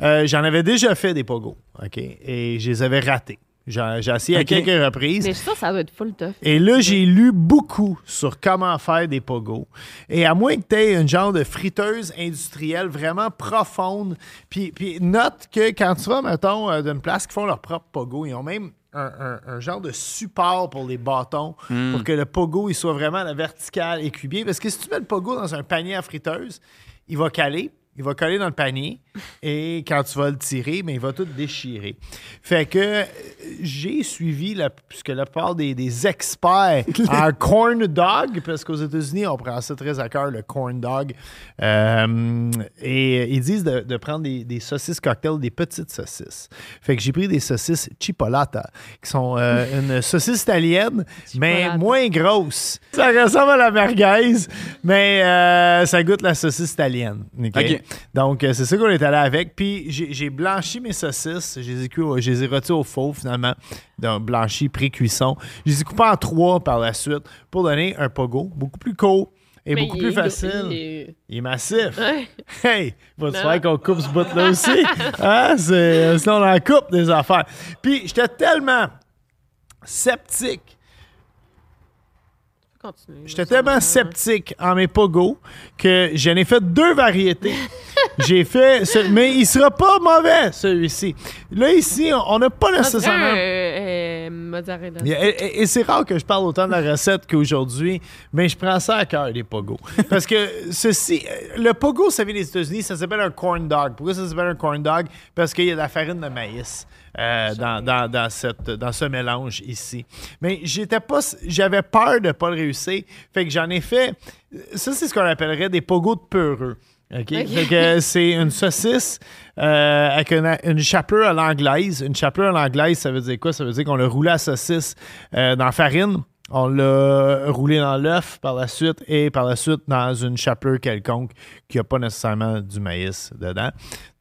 Euh, j'en avais déjà fait des pogos, OK? Et je les avais ratés. J'ai, essayé à quelques reprises. Mais ça, ça doit être full tough. Et là, j'ai lu beaucoup sur comment faire des pogos. Et à moins que tu aies une genre de friteuse industrielle vraiment profonde, puis, puis note que quand tu vas, mettons, euh, d'une place qui font leur propre pogo, ils ont même un, un- un genre de support pour les bâtons pour que le pogo il soit vraiment à la verticale et cubier. Parce que si tu mets le pogo dans un panier à friteuse, il va caler. Il va coller dans le panier et quand tu vas le tirer, mais il va tout déchirer. Fait que euh, j'ai suivi, la, puisque la plupart des, des experts en corn dog, parce qu'aux États-Unis, on prend ça très à cœur, le corn dog, euh, et ils disent de, de prendre des, des saucisses cocktail, des petites saucisses. Fait que j'ai pris des saucisses chipolata, qui sont euh, une saucisse italienne, mais moins grosse. Ça ressemble à la merguez, mais euh, ça goûte la saucisse italienne. Donc, euh, c'est ça qu'on est allé avec. Puis, j'ai blanchi mes saucisses. Je les ai, au- je les ai rôties au faux, finalement. Donc, blanchi, pré-cuisson. Je les ai coupées en trois par la suite pour donner un pogo beaucoup plus court et Mais beaucoup plus est- facile. il est- Il est massif. Ouais. Hey, va-tu Non. faire qu'on coupe ce bout-là aussi? Hein? Sinon, on en coupe des affaires. Puis, j'étais tellement sceptique J'étais tellement sceptique en mes pogos que j'en ai fait deux variétés. J'ai fait, ce- mais il sera pas mauvais celui-ci. Là ici, on- on n'a pas nécessairement. euh, mozzarella. Et, et- et c'est rare que je parle autant de la recette qu'aujourd'hui, mais je prends ça à cœur, les pogos. Parce que ceci, euh, le pogo, ça vient des États-Unis, ça s'appelle un corn dog. Pourquoi ça s'appelle un corn dog? Parce qu'il y a de la farine de maïs euh, dans, dans- dans cette, dans ce mélange ici. Mais j'étais pas, j'avais peur de pas le réussir. Fait que j'en ai fait. Ça, c'est ce qu'on appellerait des pogos de peureux. OK? Que c'est une saucisse euh, avec une, une chapelure à l'anglaise. Une chapelure à l'anglaise, ça veut dire quoi? Ça veut dire qu'on a roulé la saucisse euh, dans la farine. On l'a roulé dans l'œuf par la suite et par la suite dans une chapelure quelconque qui n'a pas nécessairement du maïs dedans.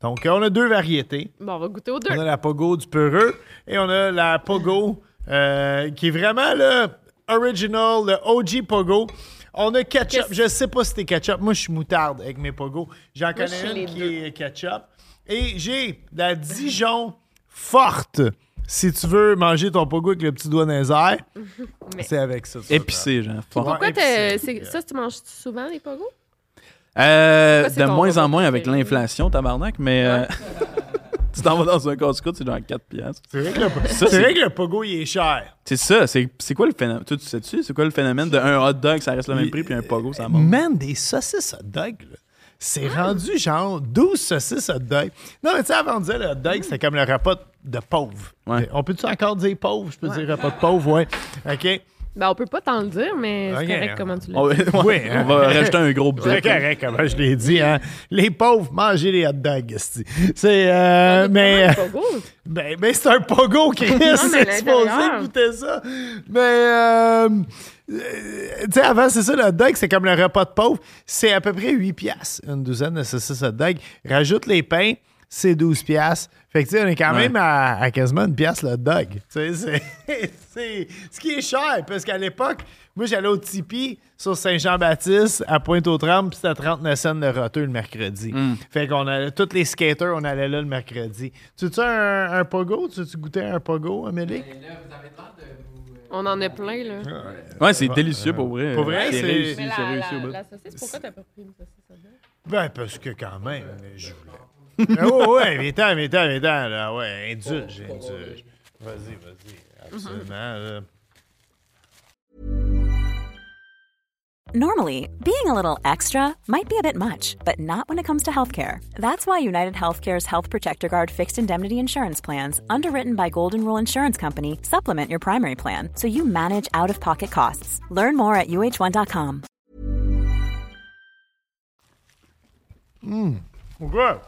Donc, on a deux variétés. Bon, on va goûter aux deux. On a la pogo du peureux et on a la pogo euh, qui est vraiment le original, le OG pogo. On a ketchup. Je sais pas si c'est ketchup. Moi, je suis moutarde avec mes pogos. J'en connais les une qui deux. est ketchup. Et j'ai la Dijon forte. Si tu veux manger ton pogo avec le petit doigt dans les airs, Mais- c'est avec ça. tu Épicé, genre. fort. Pourquoi épicé. t'as- c'est- ça, tu manges souvent des pogos? Euh, Pourquoi c'est de ton moins en moins avec préféré? l'inflation, tabarnak, mais euh, tu t'en vas dans un casse-croûte, c'est genre 4 piastres. C'est vrai, que le, Ça, c'est c'est- vrai que le pogo, il est cher. C'est ça, c'est c'est quoi le phénomène? Toi, tu sais-tu, c'est quoi le phénomène d'un hot dog, ça reste le même prix, puis un pogo, ça monte? Man, des saucisses hot dog, là. c'est rendu genre 12 saucisses hot dog. Non, mais tu sais, avant de dire le hot dog, c'était comme le repas de pauvre. Ouais. On peut-tu encore dire pauvre? Je peux dire repas de pauvre, ouais. OK. Ben, on peut pas t'en le dire, mais c'est correct comment tu l'as dit. Oui, on hein. va rajouter un gros C'est correct, comment je l'ai dit, hein. Les pauvres, mangez les hot dogs. C'est, euh, mais... C'est pas beau. Ben, ben c'est un pogo, Chris. mais c'est supposé goûter ça. Mais, euh, euh, tu sais, avant, c'est ça, le hot dog, c'est comme le repas de pauvre. C'est à peu près 8 piastres, une douzaine de saucisses hot dog. Rajoute les pains, c'est 12 piastres. Fait que, tu sais, on est quand Ouais. même à, à quasiment une pièce le dog. Tu sais, c'est, c'est ce qui est cher, parce qu'à l'époque, moi, j'allais au Tipeee sur Saint-Jean-Baptiste à Pointe-aux-Trembles, puis c'était 39 cents de roteux le mercredi. Fait qu'on allait, tous les skaters, on allait là le mercredi. Tu veux-tu un, un pogo? Tu veux-tu goûter un pogo, Amélie? On en a plein, là. Ouais, c'est délicieux pour vrai. Pour vrai, c'est c'est- réussi, Mais c'est la, réussi la, la saucisse, pourquoi t'as pas pris une saucisse? Ben, parce que quand même, je voulais. Ben, ouais, viens-t'en, viens-t'en, viens-t'en, là. Ouais, indulge, indulge. Vas-y, vas-y. Absolument, là. Normally, being a little extra might be a bit much, but not when it comes to healthcare. That's why United Healthcare's Health Protector Guard fixed indemnity insurance plans, underwritten by Golden Rule Insurance Company, supplement your primary plan so you manage out of pocket costs. Learn more at uh1.com. Hmm, OK.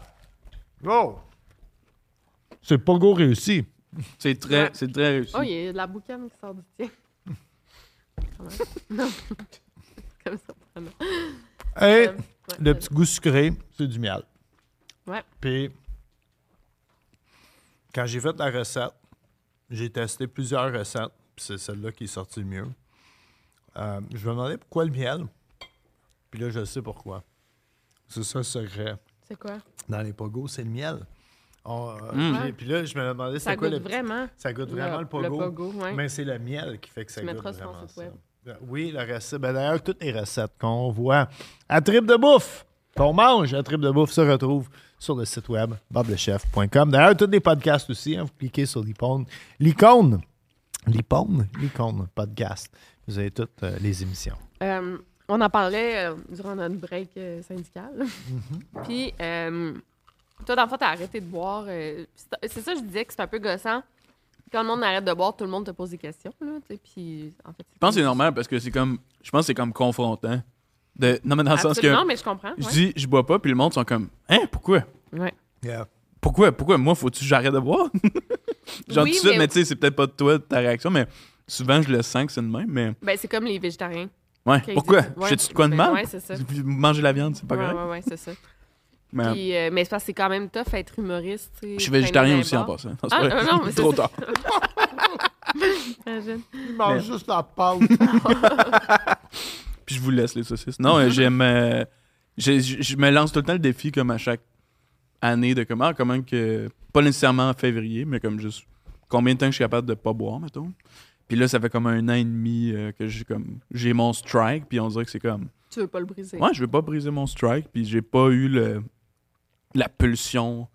Go. C'est pogo réussi. C'est très, c'est très réussi. Oh, il y a de la boucane qui sort du tien. Non. Comme ça, pardon. Et ouais, le vas-y. petit goût sucré, c'est du miel. Ouais. Puis, quand j'ai fait la recette, j'ai testé plusieurs recettes, puis c'est celle-là qui est sortie le mieux. Euh, je me demandais pourquoi le miel. Puis là, je sais pourquoi. C'est ça le secret. C'est quoi? Dans les pogos, c'est le miel. On, euh, Mm. j'ai- Puis là, je me demandais Ça c'est quoi goûte le vraiment. Ça goûte vraiment le, Le- pogo. le pogo, ouais. Mais c'est le miel qui fait que ça Tu goûte vraiment site ça. web. Ben Oui, la recette. Ben D'ailleurs, toutes les recettes qu'on voit à Trip de Bouffe, qu'on mange à Trip de Bouffe, se retrouvent sur le site web barblechef.com. D'ailleurs, tous les podcasts aussi, hein, vous cliquez sur l'icône. L'icône. L'icône. L'icône podcast. Vous avez toutes euh, les émissions. Euh, on en parlait euh, durant notre break euh, syndical. Mm-hmm. Puis, euh, toi, dans le fond, t'as arrêté de boire. euh, c'est ça, je disais que c'est un peu gossant. Quand le monde arrête de boire, tout le monde te pose des questions. Là, puis, en fait, Je pense que c'est normal parce que c'est comme. Je pense que c'est comme confrontant. De, non, mais dans le sens que. Non, mais je comprends. Je ouais. dis, je bois pas, puis le monde sont comme, hein, pourquoi? Ouais. Pourquoi? Pourquoi? Moi, faut-tu que j'arrête de boire? Genre, Oui, tout de suite, mais- mais tu sais, c'est peut-être pas de toi, de ta réaction, mais souvent, je le sens que c'est de même, mais. Ben, c'est comme les végétariens. Ouais, pourquoi? disent- ouais, J'ai-tu de quoi de ben, mal? ouais, c'est ça. Manger la viande, c'est pas grave. ouais, ouais, c'est ça. Mais, Puis, euh, mais c'est parce que c'est quand même tough être humoriste. tu sais, je suis traîner végétarien dans aussi les en bars. passant. Non, c'est Ah, vrai. non, non, mais c'est Trop ça. tard. Imagine. Il mange juste la pâte. Puis je vous laisse les saucisses. Non, euh, j'aime. euh, j'ai- je je me lance tout le temps le défi, comme à chaque année, de comment, comment que. Pas nécessairement en février, mais comme juste. Combien de temps que je suis capable de pas boire, mettons. Puis là, ça fait comme un an et demi euh, que j'ai comme. J'ai mon strike, puis on dirait que c'est comme. Tu veux pas le briser. Ouais, je veux pas briser mon strike, puis j'ai pas eu le, la pulsion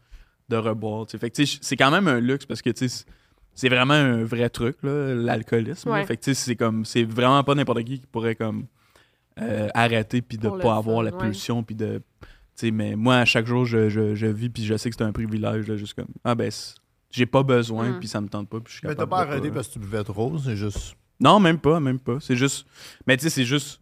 de reboire. tu sais. Fait que, c'est quand même un luxe parce que c'est- vraiment un vrai truc, l'alcoolisme. Ouais. Fait que, c'est comme, c'est vraiment pas n'importe qui qui pourrait comme euh, arrêter puis de Pour pas avoir la ouais. pulsion puis de, tu sais, mais moi à chaque jour je, je, je vis puis je sais que c'est un privilège, là, juste comme, ah ben, j'ai pas besoin Mm. puis ça me tente pas puis je suis Mais t'as capable pas arrêté parce que tu buvais trop, c'est juste. non, même pas, même pas. C'est juste. Mais tu sais, c'est juste.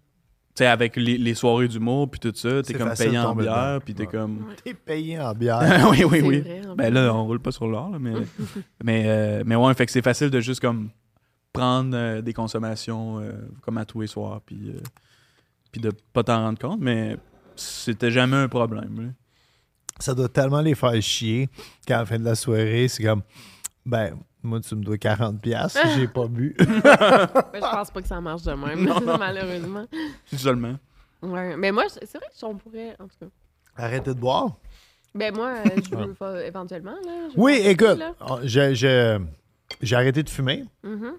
Tu sais, avec les, les soirées d'humour puis tout ça, t'es comme payé en bière puis t'es Ouais. comme. T'es payé en bière. oui, oui, oui. vrai, en Ben là, on roule pas sur l'or, là, mais, mais, euh, mais ouais, fait que c'est facile de juste comme prendre euh, des consommations euh, comme à tous les soirs, puis, euh, puis de pas t'en rendre compte, mais c'était jamais un problème. là. Ça doit tellement les faire chier qu'à la fin de la soirée, c'est comme, ben, moi, tu me dois 40$ piastres si j'ai pas bu. Mais je pense pas que ça marche de même, malheureusement. Seulement. Ouais. Mais moi, c'est vrai que on pourrait, en tout cas. Arrêtez de boire. Ben moi, euh, je veux pas, éventuellement, là. je Oui, écoute, arrêter, oh, j'ai arrêté de fumer. Mhm.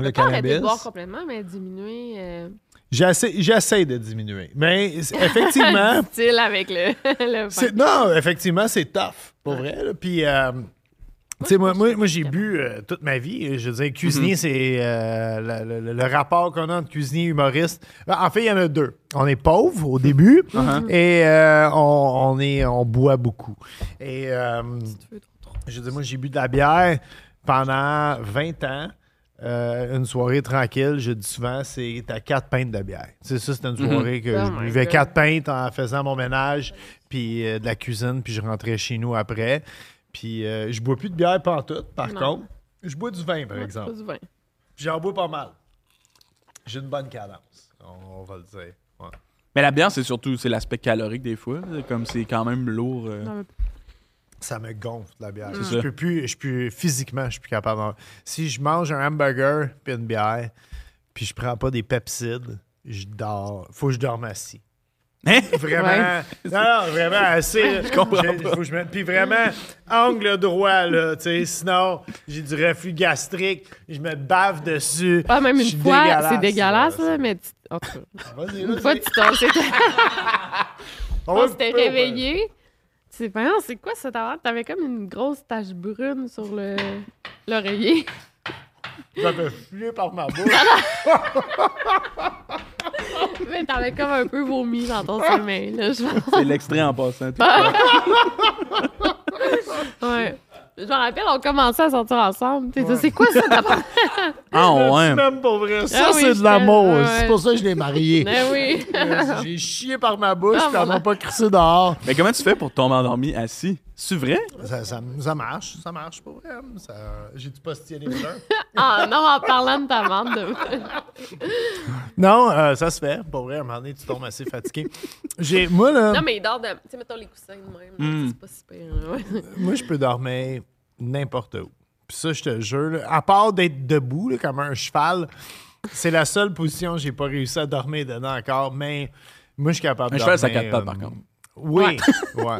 Le Pas arrêter de cannabis. boire complètement, mais diminuer. Euh, J'essaie j'essaie de diminuer. Mais effectivement, style avec le. non, effectivement, c'est tough, pour vrai. là. Puis, euh, Tu sais, moi, moi, moi, j'ai bu euh, toute ma vie. Je veux dire, cuisinier, c'est euh, le, le- le rapport qu'on a entre cuisinier et humoriste. Ben, En fait, il y en a deux. On est pauvre au début et euh, on, on est, on boit beaucoup. Et euh, je veux dire, moi, j'ai bu de la bière pendant 20 ans. Euh, une soirée tranquille, je dis souvent, c'est à quatre pintes de bière. C'est ça, c'était une soirée que Oh je buvais God. quatre pintes en faisant mon ménage, puis euh, de la cuisine, puis je rentrais chez nous après. Puis euh, je bois plus de bière pantoute, par Non. contre. Je bois du vin, par exemple. pas du vin. J'en bois pas mal. J'ai une bonne cadence, on, on va le dire. Ouais. Mais la bière, c'est surtout c'est l'aspect calorique des fois. Comme c'est quand même lourd. euh. Non, mais- Ça me gonfle, la bière. C'est Je peux plus, je peux, physiquement, je suis plus capable. Si je mange un hamburger puis une bière, puis je prends pas des pepsides, je dors. Faut que je dorme assis. Hein? Vraiment. Ouais. Non, non, vraiment assez. Je comprends Faut que je mette. Puis vraiment, angle droit, là. Tu sais, sinon, j'ai du reflux gastrique, je me bave dessus. Ah, même une fois, c'est dégueulasse, là. là, mais tu... en tout cas, Vas-y, une fois, tu t'en- On s'était réveillé. Voyons, c'est quoi cette affaire? T'avais comme une grosse tache brune sur le l'oreiller. Ça fait fluer par ma bouche. Mais t'avais comme un peu vomi dans ton sommeil, là, je pense. C'est l'extrait en passant. tout. Ouais. Je me rappelle, on commençait à sortir ensemble. C'est quoi ça, ta Ah ouais. Même pour vrai. Ça, Ah oui, c'est de l'amour. C'est pour ça que je l'ai marié. Ben oui. Euh, J'ai chié par ma bouche, Ah, puis on voilà. m'a pas crissé dehors. Mais comment tu fais pour tomber endormi assis? C'est vrai? Ça, ça, ça marche, ça marche pour vrai. Ça, j'ai les fleurs. Ah non, en parlant de ta vente de... Non, euh, ça se fait. Pour vrai, à un moment donné, tu tombes assez fatigué. J'ai, moi, là, Non, mais il dort de... Tu sais, mettons les coussins de même. là, Mm. C'est pas super. là, ouais. moi, je peux dormir n'importe où. Puis ça, je te jure, là, à part d'être debout, là, comme un cheval, c'est la seule position que j'ai pas réussi à dormir dedans encore. Mais moi, je suis capable Un de cheval, dormir. ça quatre pattes, euh, par contre. Oui. Ouais.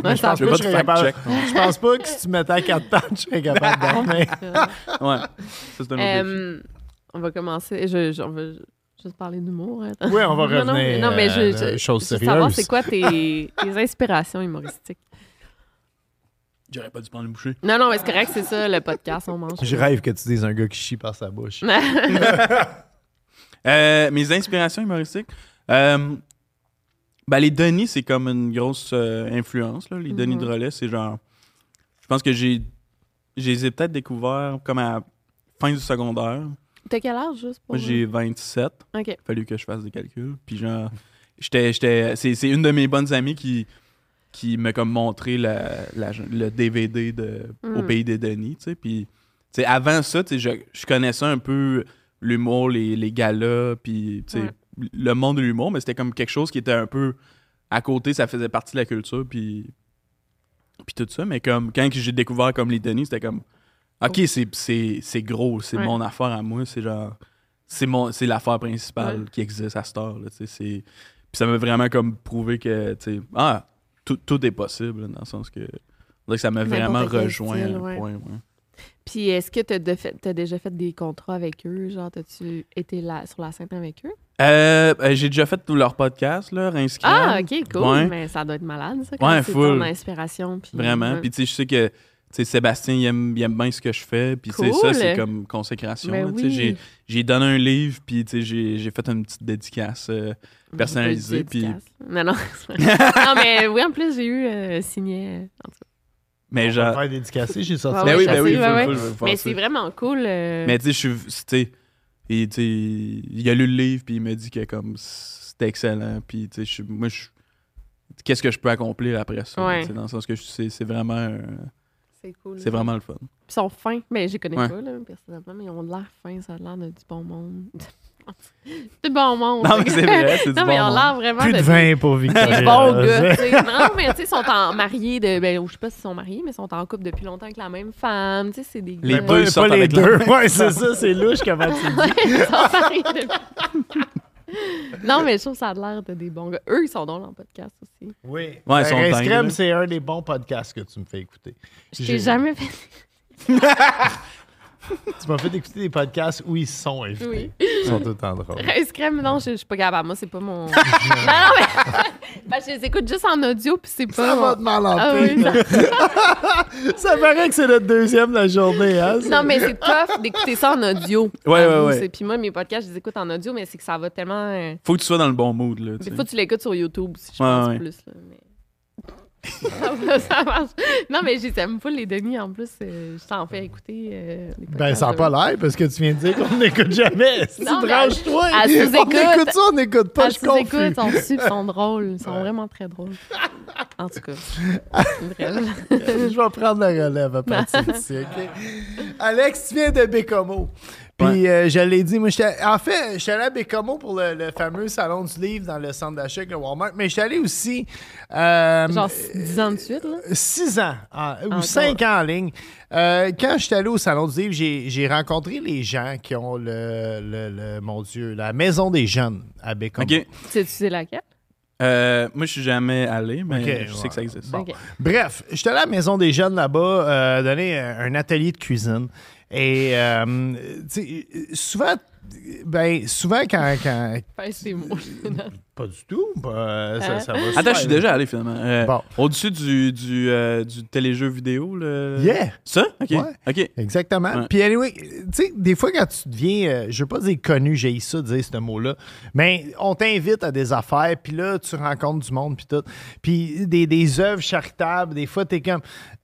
Mais je pense pas que Je serais capable. Je pense pas que si tu mettais à quatre pattes, je serais capable de dormir. Ouais. Ça, c'est un. Euh, on va commencer. Je, je- on va juste parler d'humour. hein. Oui, on va Non, non, mais- revenir non, mais je, à je, choses je veux savoir, c'est quoi tes, tes inspirations humoristiques? J'aurais pas dû prendre une bouchée. Non, non, mais c'est correct, c'est ça, le podcast, on mange. Je rêve que tu dises un gars qui chie par sa bouche. Euh, mes inspirations humoristiques. Euh, ben, les Denis, c'est comme une grosse euh, influence. Là. Les Denis Mhm. de relais, c'est genre. Je pense que j'ai. Je les ai peut-être découverts comme à fin du secondaire. T'as quel âge, juste pour... Moi, j'ai 27. OK. fallu que je fasse des calculs. Puis genre, j'étais, j'étais, c'est, c'est une de mes bonnes amies qui, qui m'a comme montré la, la- le DVD de Au Mm. pays des Denis, tu sais. Puis, tu sais, avant ça, tu sais, je, je connaissais un peu l'humour, les, les galas, puis, tu sais, Ouais. le monde de l'humour, mais c'était comme quelque chose qui était un peu à côté, ça faisait partie de la culture, puis, puis tout ça. Mais comme, quand j'ai découvert comme les Denis, c'était comme, OK, c'est, c'est, c'est gros, c'est Ouais. mon affaire à moi, c'est genre c'est mon c'est l'affaire principale Ouais. qui existe à cette heure là, tu sais, c'est puis ça m'a vraiment comme prouvé que tu sais ah tout, tout est possible dans le sens que ça m'a vraiment rejoint style, à un ouais. point ouais. Puis est-ce que fait- t'as déjà fait des contrats avec eux? Genre, t'as-tu été là, sur la scène avec eux? Euh, euh, j'ai déjà fait tout leur podcast là Ah. OK, cool. Ouais. Mais ça doit être malade, ça, quand Ouais, c'est ton inspiration. Puis, vraiment puis tu sais je sais que Sébastien il aime, il aime bien ce que je fais puis tu sais, Cool. ça c'est comme consécration Ben oui. j'ai j'ai donné un livre puis tu sais, j'ai j'ai fait une petite dédicace euh, personnalisée, puis- Dédicace. Non, non. non, mais oui, en plus, j'ai eu euh, signé. euh, en tout cas. mais genre faire dédicacer, j'ai sorti. Ben oui ben faut- faut- faut Mais c'est vraiment cool. euh, Mais tu sais, je suis. tu sais, il a lu le livre, puis il m'a dit que comme c'était excellent. Puis, tu sais, je suis- moi, je. Qu'est-ce que je peux accomplir après ça? Ouais. Dans le sens que c'est c'est vraiment, euh, c'est cool. c'est vraiment le fun. Ils sont fins. Mais je les connais Ouais. pas, là, personnellement, mais ils ont de l'air fins. Ça a l'air de du bon monde. du bon monde. Non, mais c'est vrai, c'est du Non, mais ils bon ont l'air vraiment Plus de de vin pour Victoria. des bons gars. tu sais. Non, mais tu sais, ils sont en mariés de. Ben, je sais pas s'ils sont mariés, mais ils sont en couple depuis longtemps avec la même femme. Tu sais, c'est des Les gars. deux, Pas, les deux. Ouais, c'est ça, c'est louche comment tu dis. Ils sont mariés depuis. non, mais je trouve que ça a l'air de des bons gars. Eux, ils sont drôles en podcast aussi. Oui. Ouais, ils sont Crème, là. c'est un des bons podcasts que tu me fais écouter. Je J'ai- t'ai jamais fait. Tu m'as fait écouter des podcasts où ils sont invités. Oui. Ils sont tout le temps drôles. Rice crème, non, je, je suis pas capable. Moi, c'est pas mon. non, non, mais. Ben, je les écoute juste en audio, puis c'est pas. Ça mon- va te mal en Ah oui, là. Ça paraît que c'est notre deuxième de la journée, hein? Non, mais c'est tough d'écouter ça en audio. Ouais, ouais, ouais. Puis moi, mes podcasts, je les écoute en audio, mais c'est que ça va tellement. euh, Faut que tu sois dans le bon mood, là. sais. fois, tu l'écoutes sur YouTube, si je Ouais, pense ouais. plus. Là, mais... ça marche. Non, mais j'aime pas les Denis en plus. euh, je t'en fais écouter. euh, Ben, ça n'a pas l'air parce que tu viens de dire qu'on n'écoute jamais. Si elle sous-écoute. On écoute ça, on n'écoute pas. Je confus. écoutes, sont super, sont drôles. Ils sont vraiment très drôles. En tout cas. Je vais prendre la relève à partir d'ici, OK? Alex, tu viens de Bécomo. Puis euh, je l'ai dit, moi, j'étais- en fait, j'étais allé à Bécomo pour le, le fameux salon du livre dans le centre d'achat avec le Walmart, mais j'étais allé aussi euh, Genre 10 ans de suite, là? six ans en- ou Encore. cinq ans en ligne. Euh, quand j'étais allé au Salon du Livre, j'ai rencontré les gens qui ont le, le- le- mon Dieu, la Maison des Jeunes à Bécomo. OK. Tu sais, laquelle? Euh, moi, je suis jamais allé, mais je sais ouais. que ça existe. Bon. Ok. Bref, j'étais allé à la Maison des Jeunes là-bas, euh, donner un atelier de cuisine. Et euh, souvent, ben, souvent quand. quand Fais ces mots. Pas du tout. pas- ça, Hein? ça va Attends, je suis déjà allé finalement. Euh, Bon. Au-dessus du, du, euh, du téléjeu vidéo. Le... Yeah! Ça? OK. Ouais. OK. Exactement. Ouais. Puis, anyway, tu sais, des fois, quand tu deviens, euh, je veux pas dire connu, j'ai ça, dire ce mot-là, mais on t'invite à des affaires, puis là, tu rencontres du monde, puis tout. Puis, des, des œuvres charitables, des fois, t'es comme,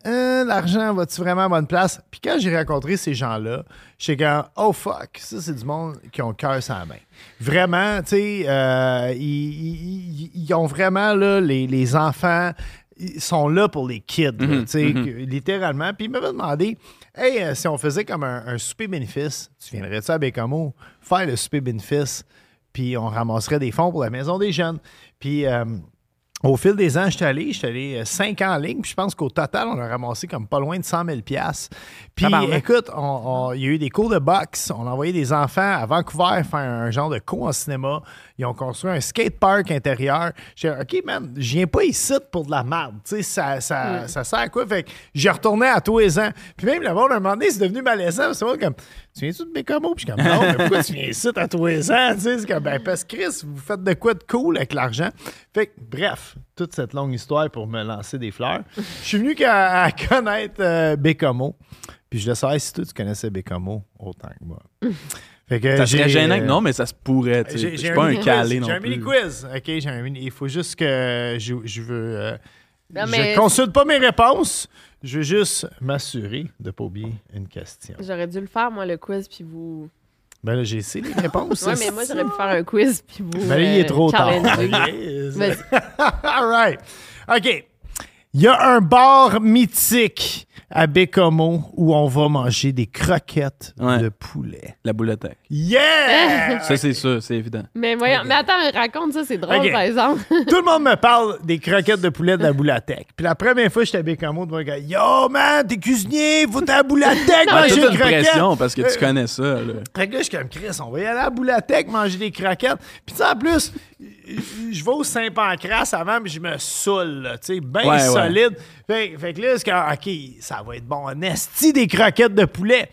Euh, l'argent, va-tu vraiment à bonne place? Puis, quand j'ai rencontré ces gens-là, j'étais comme, oh fuck, ça, c'est du monde qui ont le cœur sur la main. Vraiment, tu sais, euh, ils, ils- ils- ont vraiment, là, les, les enfants, ils sont là pour les kids, là, tu sais, que- littéralement. Puis il m'avait demandé Hey, euh, si on faisait comme un, un souper bénéfice, tu viendrais-tu à Bécamo faire le souper bénéfice, puis on ramasserait des fonds pour la maison des jeunes. Puis euh, au fil des ans, j'étais allé, j'étais allé euh, cinq ans en ligne, puis je pense qu'au total, on a ramassé comme pas loin de 100 000 Puis écoute, on- on- il y a eu des cours de boxe, on a envoyé des enfants à Vancouver faire un genre de cours en cinéma. Ils ont construit un skatepark intérieur. J'ai dit, OK, man, je viens pas ici pour de la merde. Tu sais, ça, ça, ça sert à quoi? Fait que j'ai retourné à tous les ans. Puis même le monde, à un moment donné, c'est devenu malaisant. C'est moi comme, tu viens-tu de Bécamo? Puis je suis comme, non, mais pourquoi tu viens ici à tous les ans? Tu sais, c'est comme, ben, parce que Chris, vous faites de quoi de cool avec l'argent? Fait que, bref, toute cette longue histoire pour me lancer des fleurs. Je suis venu qu'à à connaître euh, Bécamo. Puis je le savais si toi, tu connaissais Bécamo autant que moi. Fait que Ça serait j'ai, gênant que euh, non, mais ça se pourrait. Je suis pas un calé non J'ai un plus. mini-quiz. OK, j'ai un mini... Il faut juste que je, je veux... euh, Non, Je consulte pas mes réponses. Je veux juste m'assurer de pas oublier une question. J'aurais dû le faire, moi, le quiz, puis vous. Ben là, j'ai essayé les réponses. Ouais, mais moi, j'aurais pu faire un quiz, puis vous. Ben là, il est euh, trop tard. OK. Vas-y. All right. OK. Il y a un bar mythique à Bécomo où on va manger des croquettes Ouais. de poulet. La boulettec. Yeah! Ça, c'est ça, c'est évident. Mais voyons, mais attends, raconte ça, c'est drôle, par exemple. Tout le monde me parle des croquettes de poulet de la Boulatec. Puis la première fois, j'étais à Bécamo, de gars, Yo, man, t'es cuisinier, faut à la Boulatec manger t'as une une croquette. pression parce que tu Euh, connais ça. Là. Fait que là, je suis comme Chris, on va y aller à la Boulatec manger des croquettes. Puis tu sais, en plus, je vais au Saint-Pancras avant, puis je me saoule, là, tu sais, bien Ouais, ouais. solide. Fait, fait que là, c'est comme, OK, ça va être bon. Esti des croquettes de poulet.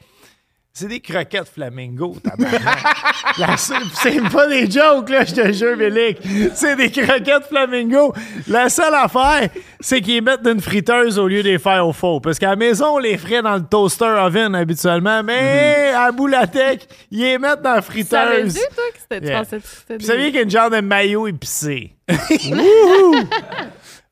C'est des croquettes flamingo, tabarnak. C'est pas des jokes, là, je te jure, Bélic. C'est des croquettes flamingo. La seule affaire, c'est qu'ils mettent d'une friteuse au lieu de les faire au four. Parce qu'à la maison, on les ferait dans le toaster oven habituellement, mais à Boulatec, ils les mettent dans la Tu savais friteuse. dit, toi, que c'était. Tu Yeah. pensais que c'était. Puis vous saviez qu'il y a une genre de maillot épicé.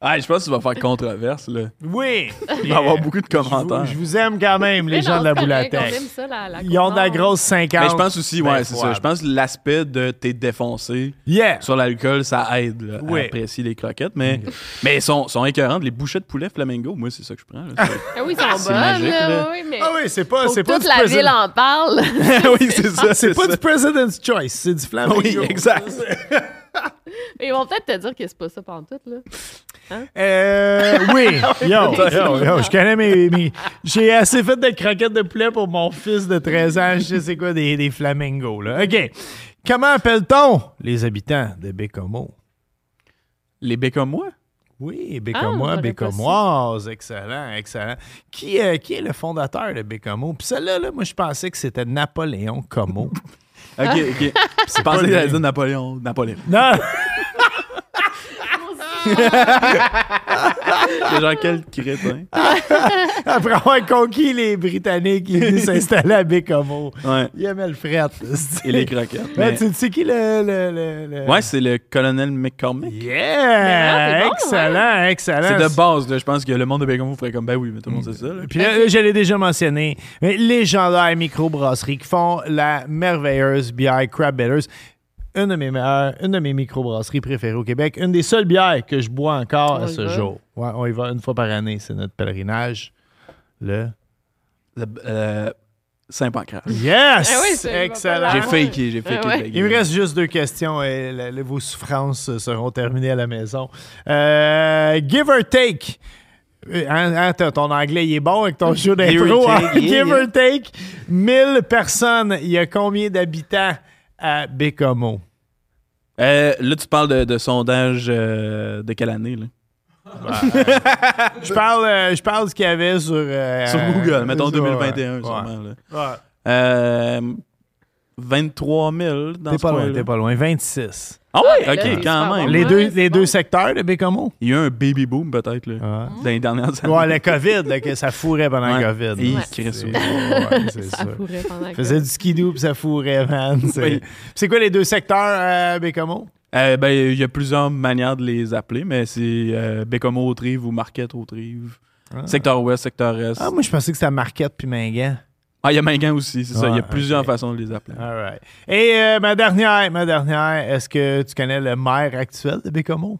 Ah, je pense que tu vas faire controverse. Là. Oui. Il va y avoir beaucoup de Je vous, commentaires. je vous aime quand même, les Mais gens non, de la c'est correct, Boulatec. on aime ça, la- la Ils ont de la grosse 50. Mais je pense aussi, Ben ouais, c'est ça. Je pense que l'aspect de t'es défoncé Yeah. sur l'alcool, ça aide là, Oui. à apprécier les croquettes. Mais, mais elles sont, sont écœurantes. Les bouchées de poulet flamingo, moi, c'est ça que je prends. là. Ah oui, ils sont C'est bonnes, magique, là, là. oui, mais. Ah oui, c'est pas, faut c'est que pas toute du la président- ville en parle. oui, c'est ça. C'est pas ça. du President's Choice, c'est du flamingo. Oui, exact. Ils vont peut-être te dire que c'est pas ça pantoute, là. Euh, oui. Yo, yo, yo, je connais mes. mes- J'ai assez fait de croquettes de poulet pour mon fils de 13 ans. Je sais c'est quoi des, des flamingos, là. OK. Comment appelle-t-on les habitants de Bécomo? Les bécomois? Oui, Bécomois, Ah, j'aurais pas Bécomoise. Excellent, excellent. Qui, euh, qui est le fondateur de Bécomo? Puis celle-là, là, moi, je pensais que c'était Napoléon Como. Ok, que t'allais dire Napoléon. Napoléon. non! C'est genre quel crétin. Après avoir conquis les Britanniques, il est s'installer à Bécomo. Ouais. Il aimait le fret. Et les croquettes. Mais- tu sais qui le... le, le- le- Ouais, c'est le colonel McCormick. Yeah! Bon, excellent, excellent. C'est de base, là. Je pense que le monde de Bécamo ferait comme, ben oui, mais tout le monde sait ça. là. Puis là, là, je l'ai déjà mentionné, mais légendaire microbrasserie qui font la merveilleuse bière Crab Bitters. Une de mes meilleures, une de mes microbrasseries préférées au Québec. Une des seules bières que je bois encore On à ce va. jour. Ouais, on y va une fois par année. C'est notre pèlerinage. Le. Le- euh, Saint-Pancras. Yes! Ah oui, c'est- Excellent. J'ai faké, j'ai ouais. le Il me reste juste deux questions et la- la- vos souffrances seront terminées à la maison. Euh, give or take. Euh, hein, hein, ton anglais il est bon avec ton show Give d'impro. or hein? take, yeah, Give yeah. or take. 1000 personnes. Il y a combien d'habitants à Bécomo? Euh, là, tu parles de, de sondage euh, de quelle année, là? Je parle, euh, je parle de ce qu'il y avait sur... euh, Sur Google, mettons sur- 2021, ouais. sûrement. là. Ouais. Euh, 23 000 dans T'es ce pas loin, coin-là. t'es pas loin. 26. Ah ouais, Ah, ok, quand même. bon. Les deux, les deux secteurs de Bécomo? Il y a eu un baby boom, peut-être, là, Ouais. dans les dernières années. Ouais, le COVID, là, que ça fourrait pendant Ouais. le COVID. Ouais. C'est- oui. ouais, c'est Ça ça. pourrait pendant que- faisait du skidoo puis ça fourrait, man. C'est Oui. c'est quoi les deux secteurs à Bécomo? Euh, ben, il y a plusieurs manières de les appeler, mais c'est euh, Bécomo aux Trives ou Marquette aux Trives. Ah. Secteur ouest, secteur est. Ah, moi, je pensais que c'était Marquette puis Mingan. Ah, il y a Mingan aussi, c'est ça. Il y a plusieurs façons de les appeler. All right. Et euh, ma dernière, ma dernière, est-ce que tu connais le maire actuel de Bécomo?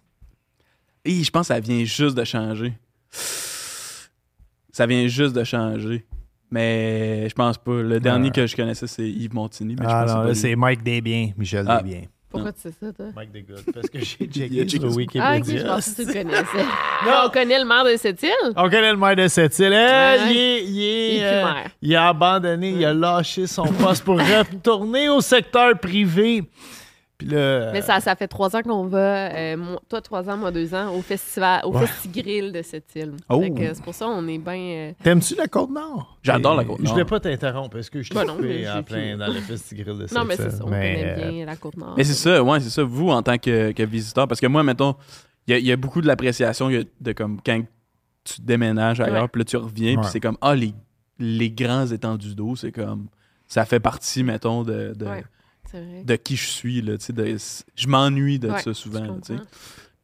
Et je pense que ça vient juste de changer. Ça vient juste de changer. Mais je pense pas. Le dernier que je connaissais, c'est Yves Montigny. Mais je Ah pense non, là, c'est Mike Desbiens, Michel Ah. Desbiens. Pourquoi tu sais ça, toi? Mike Desgood, parce que j'ai checké sur Wikipédia. Ah, ok, je pensais que tu le connaissais. Non. On connaît le maire de cette île? On connaît le maire de cette île. Eh, Ouais. il, euh, maire. il a abandonné, il a lâché son poste pour retourner au secteur privé. Puis là, Mais ça, ça fait trois ans qu'on va, euh, moi- toi trois ans, moi deux ans, au festival, au Ouais. Festigrill de cette île. Oh. C'est pour ça qu'on est bien. euh, T'aimes-tu la Côte-Nord? J'adore la Côte-Nord. Je voulais pas t'interrompre parce que je t'ai non, coupé mais en plein fini. dans le festival de Non, mais cette c'est ça, on mais, connaît euh, bien la Côte-Nord. Mais c'est ça, ouais, c'est ça. Vous, en tant que, que visiteur, parce que moi, mettons, il y, a- il y a beaucoup de l'appréciation il y a de comme quand tu déménages ailleurs, Ouais. puis là, tu reviens, Ouais. puis c'est comme, ah, les, les grands étendues d'eau, c'est comme, ça fait partie, mettons, de, de, Ouais. Vrai. de qui je suis, là, tu sais, de- je m'ennuie de Ouais, ça souvent, je là.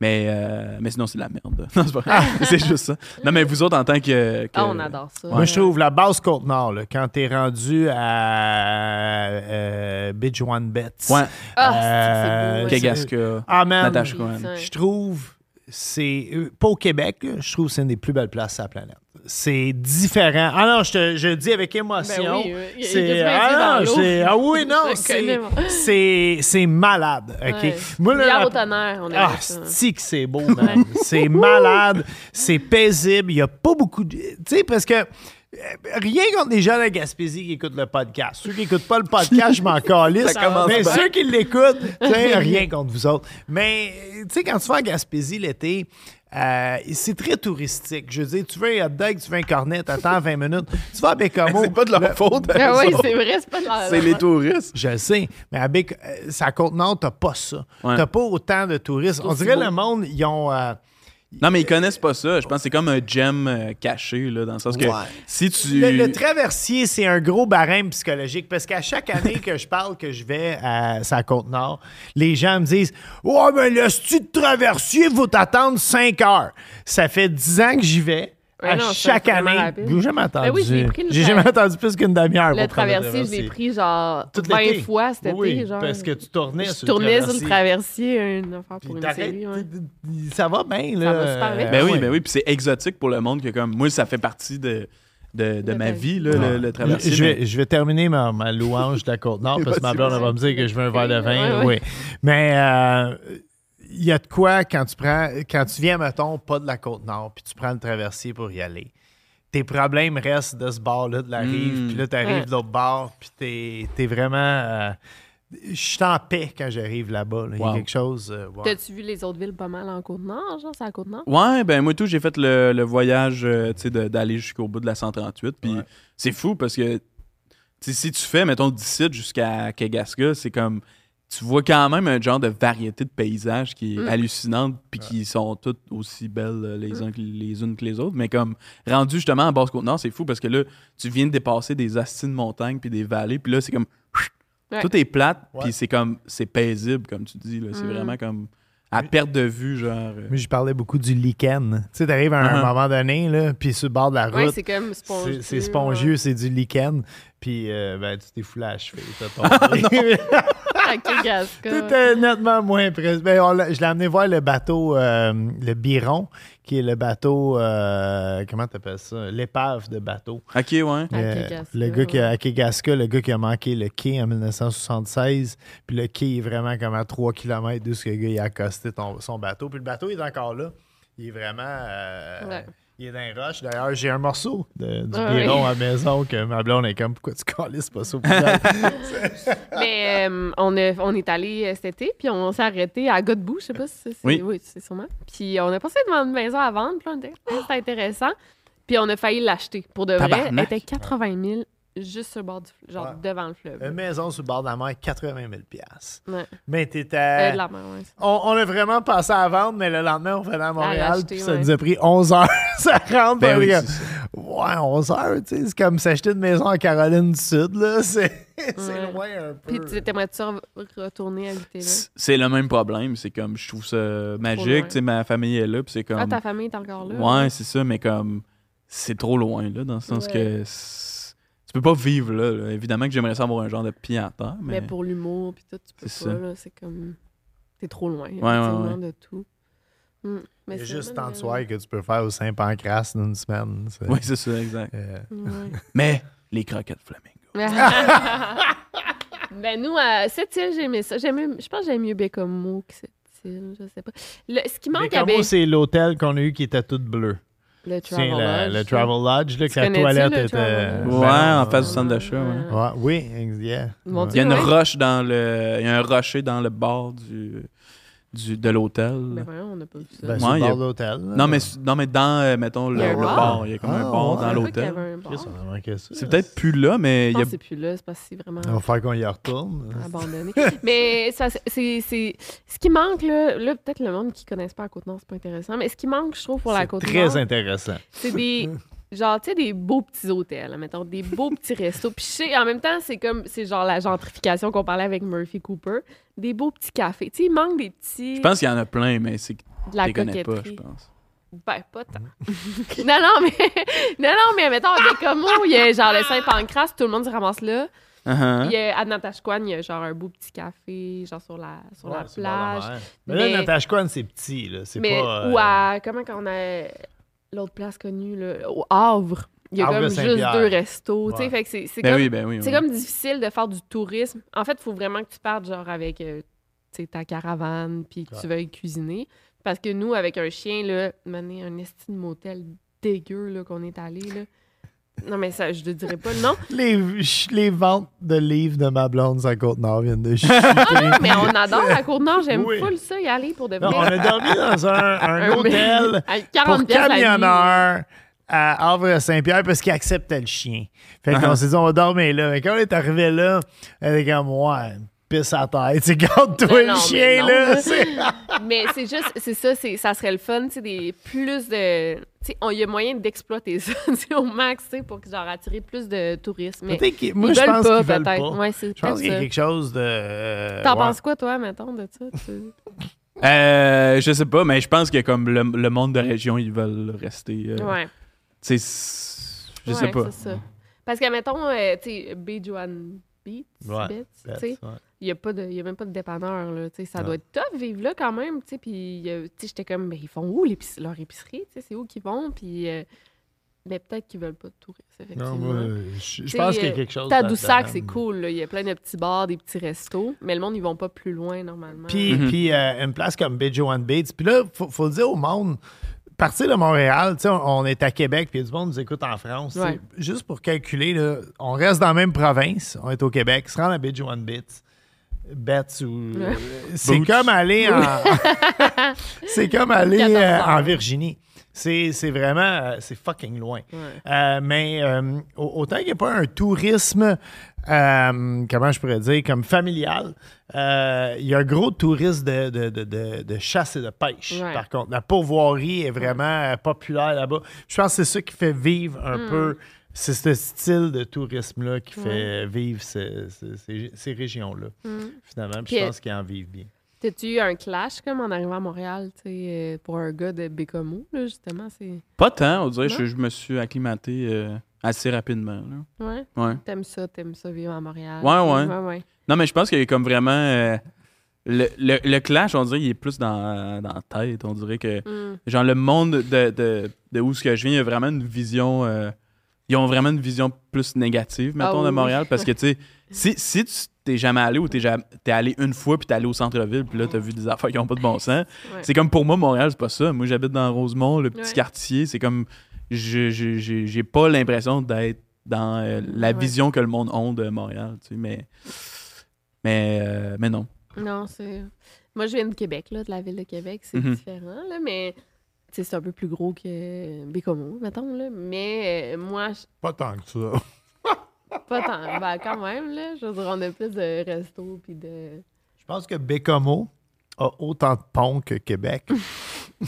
Mais, euh, mais sinon, c'est de la merde. Non, c'est pas vrai. c'est juste ça. Non, mais vous autres, en tant que. que- Ah, on adore ça. Moi, je trouve la base Côte-Nord, là, quand t'es rendu à euh, Bidjouan-Betts. Ouais, Ah, Euh, c'est beau. Kegaska, Ah, man, Natasha Cohen. je trouve, c'est euh, pas au Québec, je trouve que c'est une des plus belles places sur la planète. C'est différent. Ah non, je te je dis avec émotion. Ben oui, oui. Il y a c'est ah, non, ah oui, non, c'est c'est c'est malade. OK? Ouais. Moi, là, la- au tonnerre, on Ah, que c'est beau, man? c'est malade, c'est paisible. Il n'y a pas beaucoup de. Tu sais, parce que. euh, Rien contre les gens de la Gaspésie qui écoutent le podcast. Ceux qui n'écoutent pas le podcast, je m'en calisse. Mais bien. ceux qui l'écoutent, rien contre vous autres. Mais, tu sais, quand tu vas en Gaspésie l'été, euh, c'est très touristique. Je veux dire, tu veux un hot dog, tu veux un cornet, t'attends 20 minutes. Tu vas à Bécamo. C'est pas de leur le- faute. Ah oui, c'est vrai, c'est pas de la- C'est les touristes. je le sais, mais à Béc- euh, sa Côte-Nord, t'as pas ça. Ouais. T'as pas autant de touristes. On dirait beau. le monde, ils ont... euh, Non, mais ils connaissent pas ça. Je pense que c'est comme un gem euh, caché, là, dans le sens que Ouais. si tu. Le, le traversier, c'est un gros barème psychologique parce qu'à chaque année que je parle que je vais à sa Côte-Nord, les gens me disent Oh, mais le style de traversier, vous t'attendre 5 heures. Ça fait 10 ans que j'y vais. Ouais, à non, c'est chaque année. rapide. J'ai jamais attendu. Ben oui, je l'ai pris le J'ai tra- jamais attendu plus qu'une demi-heure. Le prendre traversier, je l'ai pris genre Tout 20 l'été. fois cet été. Genre. parce que tu tournais je sur tournais le sur le traversier. une affaire Puis pour une t'arrêtes, série. ouais. Ça va bien, là. va super vite. Ben oui, ben oui. Puis c'est exotique pour le monde que, comme. Moi, ça fait partie de, de, de De ma ta vie, là, le, le traversier. Je mais- vais, je vais terminer ma, ma louange de la Côte-Nord parce que ma blonde elle va me dire que je veux un verre de vin. Ouais, ouais. Oui. Mais euh, il y a de quoi quand tu prends quand tu viens, mettons, pas de la Côte-Nord, puis tu prends le traversier pour y aller. Tes problèmes restent de ce bord-là de la rive, Mm. puis là, tu arrives Ouais. de l'autre bord, puis t'es es vraiment. euh, je suis en paix quand j'arrive là-bas. là. Il y a quelque chose. euh. T'as-tu vu les autres villes pas mal en Côte-Nord, genre, c'est à Côte-Nord? Ouais, ben moi tout, j'ai fait le, le voyage euh, tu sais, de- d'aller jusqu'au bout de la 138. Puis Ouais. c'est fou parce que si tu fais, mettons, d'ici jusqu'à Kegaska, c'est comme. Tu vois quand même un genre de variété de paysages qui est Mm. hallucinante, puis qui sont toutes aussi belles euh, les, uns que- les unes que les autres. Mais comme rendu justement en Basse-Côte-Nord, c'est fou parce que là, tu viens de dépasser des astiques de montagnes puis des vallées, puis là, c'est comme. Ouais. Tout est plate, Ouais. puis c'est comme. C'est paisible, comme tu dis. là. C'est Mm. vraiment comme. À perte de vue, genre. euh, Moi, je parlais beaucoup du lichen. Tu sais, t'arrives à un Uh-huh. moment donné, là, puis sur le bord de la Ouais, route, c'est comme spongieux. c'est c'est spongieux, ouais. c'est du lichen. Puis, euh, ben, tu t'es foulé à la cheville. t'as tombé. À Kegaska. Tout nettement moins presque. Ben, je l'ai amené voir le bateau, euh, le Biron, qui est le bateau, euh, comment t'appelles ça? L'épave de bateau. Ok, ouais. Euh, le gars qui a, à Kegaska, le gars qui a manqué le quai en 1976. Puis le quai est vraiment comme à 3 km d'où ce que le gars il a accosté ton- son bateau. Puis le bateau est encore là. Il est vraiment. euh, Ouais. Il est dans les roches. D'ailleurs, j'ai un morceau de- du Ah biron oui. à la maison que ma blonde est comme pourquoi tu calisses pas ça au? Mais euh, on, a- on est allé euh, cet été, puis on s'est arrêté à Godbout, je sais pas si c'est. Oui. Oui, c'est sûrement. Puis on a passé devant une maison à vendre, puis on était, Ah, c'est intéressant. Puis on a failli l'acheter. Pour de vrai, elle était 80 000 juste sur le bord du fleuve, genre Ouais. devant le fleuve. Une maison sur le bord de la mer, 80 000 Ouais. Mais t'étais. Euh, de la mer, ouais. On, on a vraiment passé à vendre, mais le lendemain, on venait à Montréal, puis ça ouais. nous a pris 11 heures. ça rentre. Ben oui, ouais, 11 heures, tu sais. C'est comme s'acheter une maison en Caroline du Sud, là. C'est loin un peu. Puis tu t'aimerais-tu re- retourner habiter là? C'est le même problème. C'est comme, je trouve ça magique. Tu sais, ma famille est là, puis c'est comme. Ah, ta famille est encore là? ouais, c'est ça, mais comme, c'est trop loin, là, dans le sens Ouais. que peux pas vivre là, là. Évidemment que j'aimerais ça avoir un genre de pied à terre, mais. Mais pour l'humour, puis tout, tu peux C'est pas, ça. là. C'est comme... T'es trop loin, ouais, effectivement, ouais. de tout. Hmm. Mais Il y a c'est juste tant de soirées que tu peux faire au Saint-Pancras dans une semaine. c'est- Oui, c'est ça, exact. Euh, Ouais. Mais les croquettes flamingo. ben nous, à cette île, j'aimais ça. J'aimais, je pense que j'aime mieux Bécomo que cette île, je sais pas. Le- ce qui manque mais à Bé- c'est l'hôtel qu'on a eu qui était tout bleu? Le Travel le, Lodge. le Travel Lodge, là, que la toilette le était. Ben Ouais, en face du centre d'achat, ouais. Ouais, oui, yeah. Il y a une Ouais. roche dans le. Il y a un rocher dans le bord du, du de l'hôtel. Ben on n'a pas vu ça. Ben, Ouais, il y a- l'hôtel. non, mais, non, mais dans, euh, mettons, le, le bar? bar. Il y a comme Ah, un bar ouais. dans l'hôtel. bar. On. C'est peut-être plus là, mais Je il y pense a que c'est plus là, c'est parce que c'est vraiment Il va falloir qu'on y retourne. abandonné. Mais ça, c'est, c'est- c'est- ce qui manque, là, là peut-être le monde qui ne connaisse pas la Côte-Nord, c'est pas intéressant, mais ce qui manque, je trouve, pour la C'est Côte-Nord, très intéressant. c'est des... Genre, tu sais, des beaux petits hôtels, là, mettons, des beaux petits restos. Puis je sais, en même temps, c'est comme, c'est genre la gentrification qu'on parlait avec Murphy Cooper. Des beaux petits cafés. Tu sais, il manque des petits... Je pense qu'il y en a plein, mais c'est que de la tu les connais pas, je pense. Ben, pas tant. non, non, mais... non, non, mais mettons, à Bécomo, il y a genre le Saint-Pancras, tout le monde se ramasse là. Uh-huh. Il y a, à Natashquan, il y a genre un beau petit café, genre sur la, sur la Ouais, c'est bon, la plage. mer. Mais là, Natashquan, c'est petit. là. C'est Mais, pas. euh, ou à, comment qu'on a l'autre place connue, là, au Havre. Il y a Havre comme juste deux restos, tu sais, Ouais. fait que c'est c'est Ben comme, oui, ben oui. c'est oui. comme difficile de faire du tourisme. En fait, il faut vraiment que tu partes genre avec euh, tu sais, ta caravane, puis que tu veuilles cuisiner. Parce que nous, avec un chien, là, mener un esti de motel dégueu là, qu'on est allé, là. Non, mais ça, je te dirais pas le nom. Les, les ventes de livres de ma blonde la Côte-Nord viennent de chuter. Mais on adore la Côte-Nord, j'aime Oui. full ça, y aller pour de Non, vrai. on a dormi dans un, un Un- hôtel À pour 40 piastres la nuit. camionneurs à Havre-Saint-Pierre parce qu'il acceptait le chien. Fait qu'on Uh-huh. s'est dit, on va dormir là. Mais quand on est arrivé là, elle était comme, ouais, pisse à terre. Tu garde-toi le non, mais chien, non, là. C'est- Mais c'est juste, c'est ça, c'est, ça serait le fun, tu sais, des plus de. Il y a moyen d'exploiter ça, au max, tu sais, pour que, genre, attirer plus de touristes. Mais Peut-être qu'ils- moi, je veulent pense pas, qu'ils veulent peut-être. pas. Ouais, c'est Je pense qu'il y a quelque chose de. euh, T'en ouais. penses quoi, toi, mettons, de ça? Tu- Euh, je sais pas, mais je pense que comme le, le monde de région, ils veulent rester. euh, Ouais. tu sais, je Ouais, sais pas. c'est ça. Parce que, mettons, euh, tu sais, B. Joan Beats, Ouais, Beats, tu sais, ouais. Il n'y a, pas de- il y a même pas de dépanneur, là, tu sais, ça doit être tough vivre là quand même, tu sais, puis, tu sais, j'étais comme, mais ils font où l'épic- leur épicerie, tu sais, c'est où qu'ils vont, puis, euh, mais peut-être qu'ils veulent pas de touristes, effectivement. Non, moi, je, pense qu'il y a quelque chose. Tadoussac, c'est cool. là. Il y a plein de petits bars, des petits restos. Mais le monde, ils vont pas plus loin normalement. Puis, Mhm. puis euh, une place comme Bay Joan Bates. Puis là, faut, faut le dire au monde, partir de Montréal, tu sais, on, on est à Québec, puis il y a du monde qui nous écoute en France. tu sais. Ouais. Juste pour calculer, là, on reste dans la même province, on est au Québec, se rendre à Bay Joan Bates. Bets ou. euh, c'est comme aller en. c'est comme aller 14 euh, en Virginie. C'est vraiment. euh, c'est fucking loin. Euh, mais euh, au- autant qu'il n'y a pas un tourisme, comment je pourrais dire, comme familial, il y a un gros tourisme de, de, de, de- de chasse et de pêche. Ouais. Par contre, la pourvoirie est vraiment populaire là-bas. Je pense que c'est ça qui fait vivre un Hmm. peu. C'est ce style de tourisme-là qui fait vivre ce- ce- ces, ces régions-là, finalement. Puis Puis, je pense qu'ils en vivent bien. T'as-tu eu un clash comme en arrivant à Montréal, tu sais, euh, pour un gars de Bécomo, là, justement? C'est... Pas tant, on dirait. Je, je me suis acclimaté euh, assez rapidement. là. Ouais? Ouais. T'aimes ça, t'aimes ça vivre à Montréal. Ouais, ouais. Ouais, ouais. Non, mais je pense qu'il y a comme vraiment. euh, le, le- le clash, on dirait, il est plus dans, dans la tête. On dirait que. Mm. Genre, le monde de, de, de où ce que je viens, il y a vraiment une vision. euh, ils ont vraiment une vision plus négative, mettons, Ah de oui. Montréal. Parce que, tu sais, si, si tu t'es jamais allé ou t'es ja- t'es allé une fois puis t'es allé au centre-ville puis là, t'as vu des affaires qui ont pas de bon sens, Ouais. c'est comme pour moi, Montréal, c'est pas ça. Moi, j'habite dans Rosemont, le petit Ouais. quartier. C'est comme. je- je- J'ai j'ai pas l'impression d'être dans euh, la Ouais. vision que le monde a de Montréal, tu sais, mais. Mais, euh, mais non. Non, c'est. Moi, je viens de Québec, là, de la ville de Québec. C'est Mhm. différent, là, mais. C'est un peu plus gros que Bécomo, mettons, là. Mais euh, moi, je- Pas tant que ça. pas tant. Ben, quand même, là. Je veux dire, on a plus de restos puis de. Je pense que Bécomo a autant de ponts que Québec.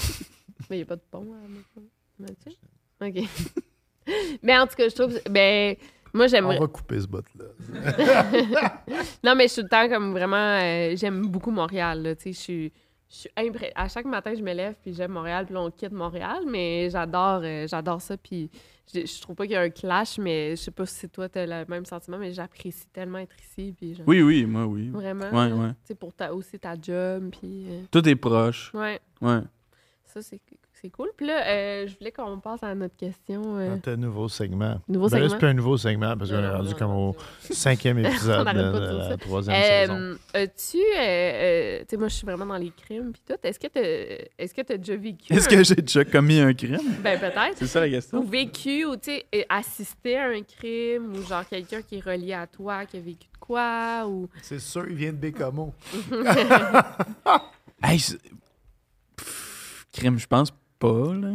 Mais il n'y a pas de pont à Bécomo. Mathieu? OK. mais en tout cas, je trouve. Ben, moi, On j'aimerais. va couper ce bout-là. Non, mais je suis tout le temps comme vraiment. euh, j'aime beaucoup Montréal, là. Tu sais, je suis. Je suis impré- À chaque matin, je me lève puis j'aime Montréal, puis là, on quitte Montréal, mais j'adore euh, j'adore ça. Puis je, je trouve pas qu'il y a un clash, mais je sais pas si toi, t'as le même sentiment, mais j'apprécie tellement être ici. Puis genre, Oui, oui, moi, oui. Vraiment. Ouais, ouais. Tu sais, pour ta, aussi ta job, puis. euh, Tout est proche. ouais, Ouais. ça, c'est c'est cool. Puis là, euh, je voulais qu'on passe à notre question. euh, Notre nouveau segment. Nouveau Ben segment? c'est plus un nouveau segment parce qu'on est rendu non, comme non, au cinquième épisode de de la troisième saison. Euh, As-tu. euh, euh, tu sais, moi, je suis vraiment dans les crimes, puis tout. Est-ce que est-ce que t'as déjà vécu. Est-ce un- que j'ai déjà commis un crime? Ben, peut-être. C'est ça la Ou question? vécu, ou tu sais, assisté à un crime, ou genre quelqu'un qui est relié à toi, qui a vécu de quoi, ou. C'est sûr, il vient de Bécomo. Hey, Pff, crime, je pense pas, là.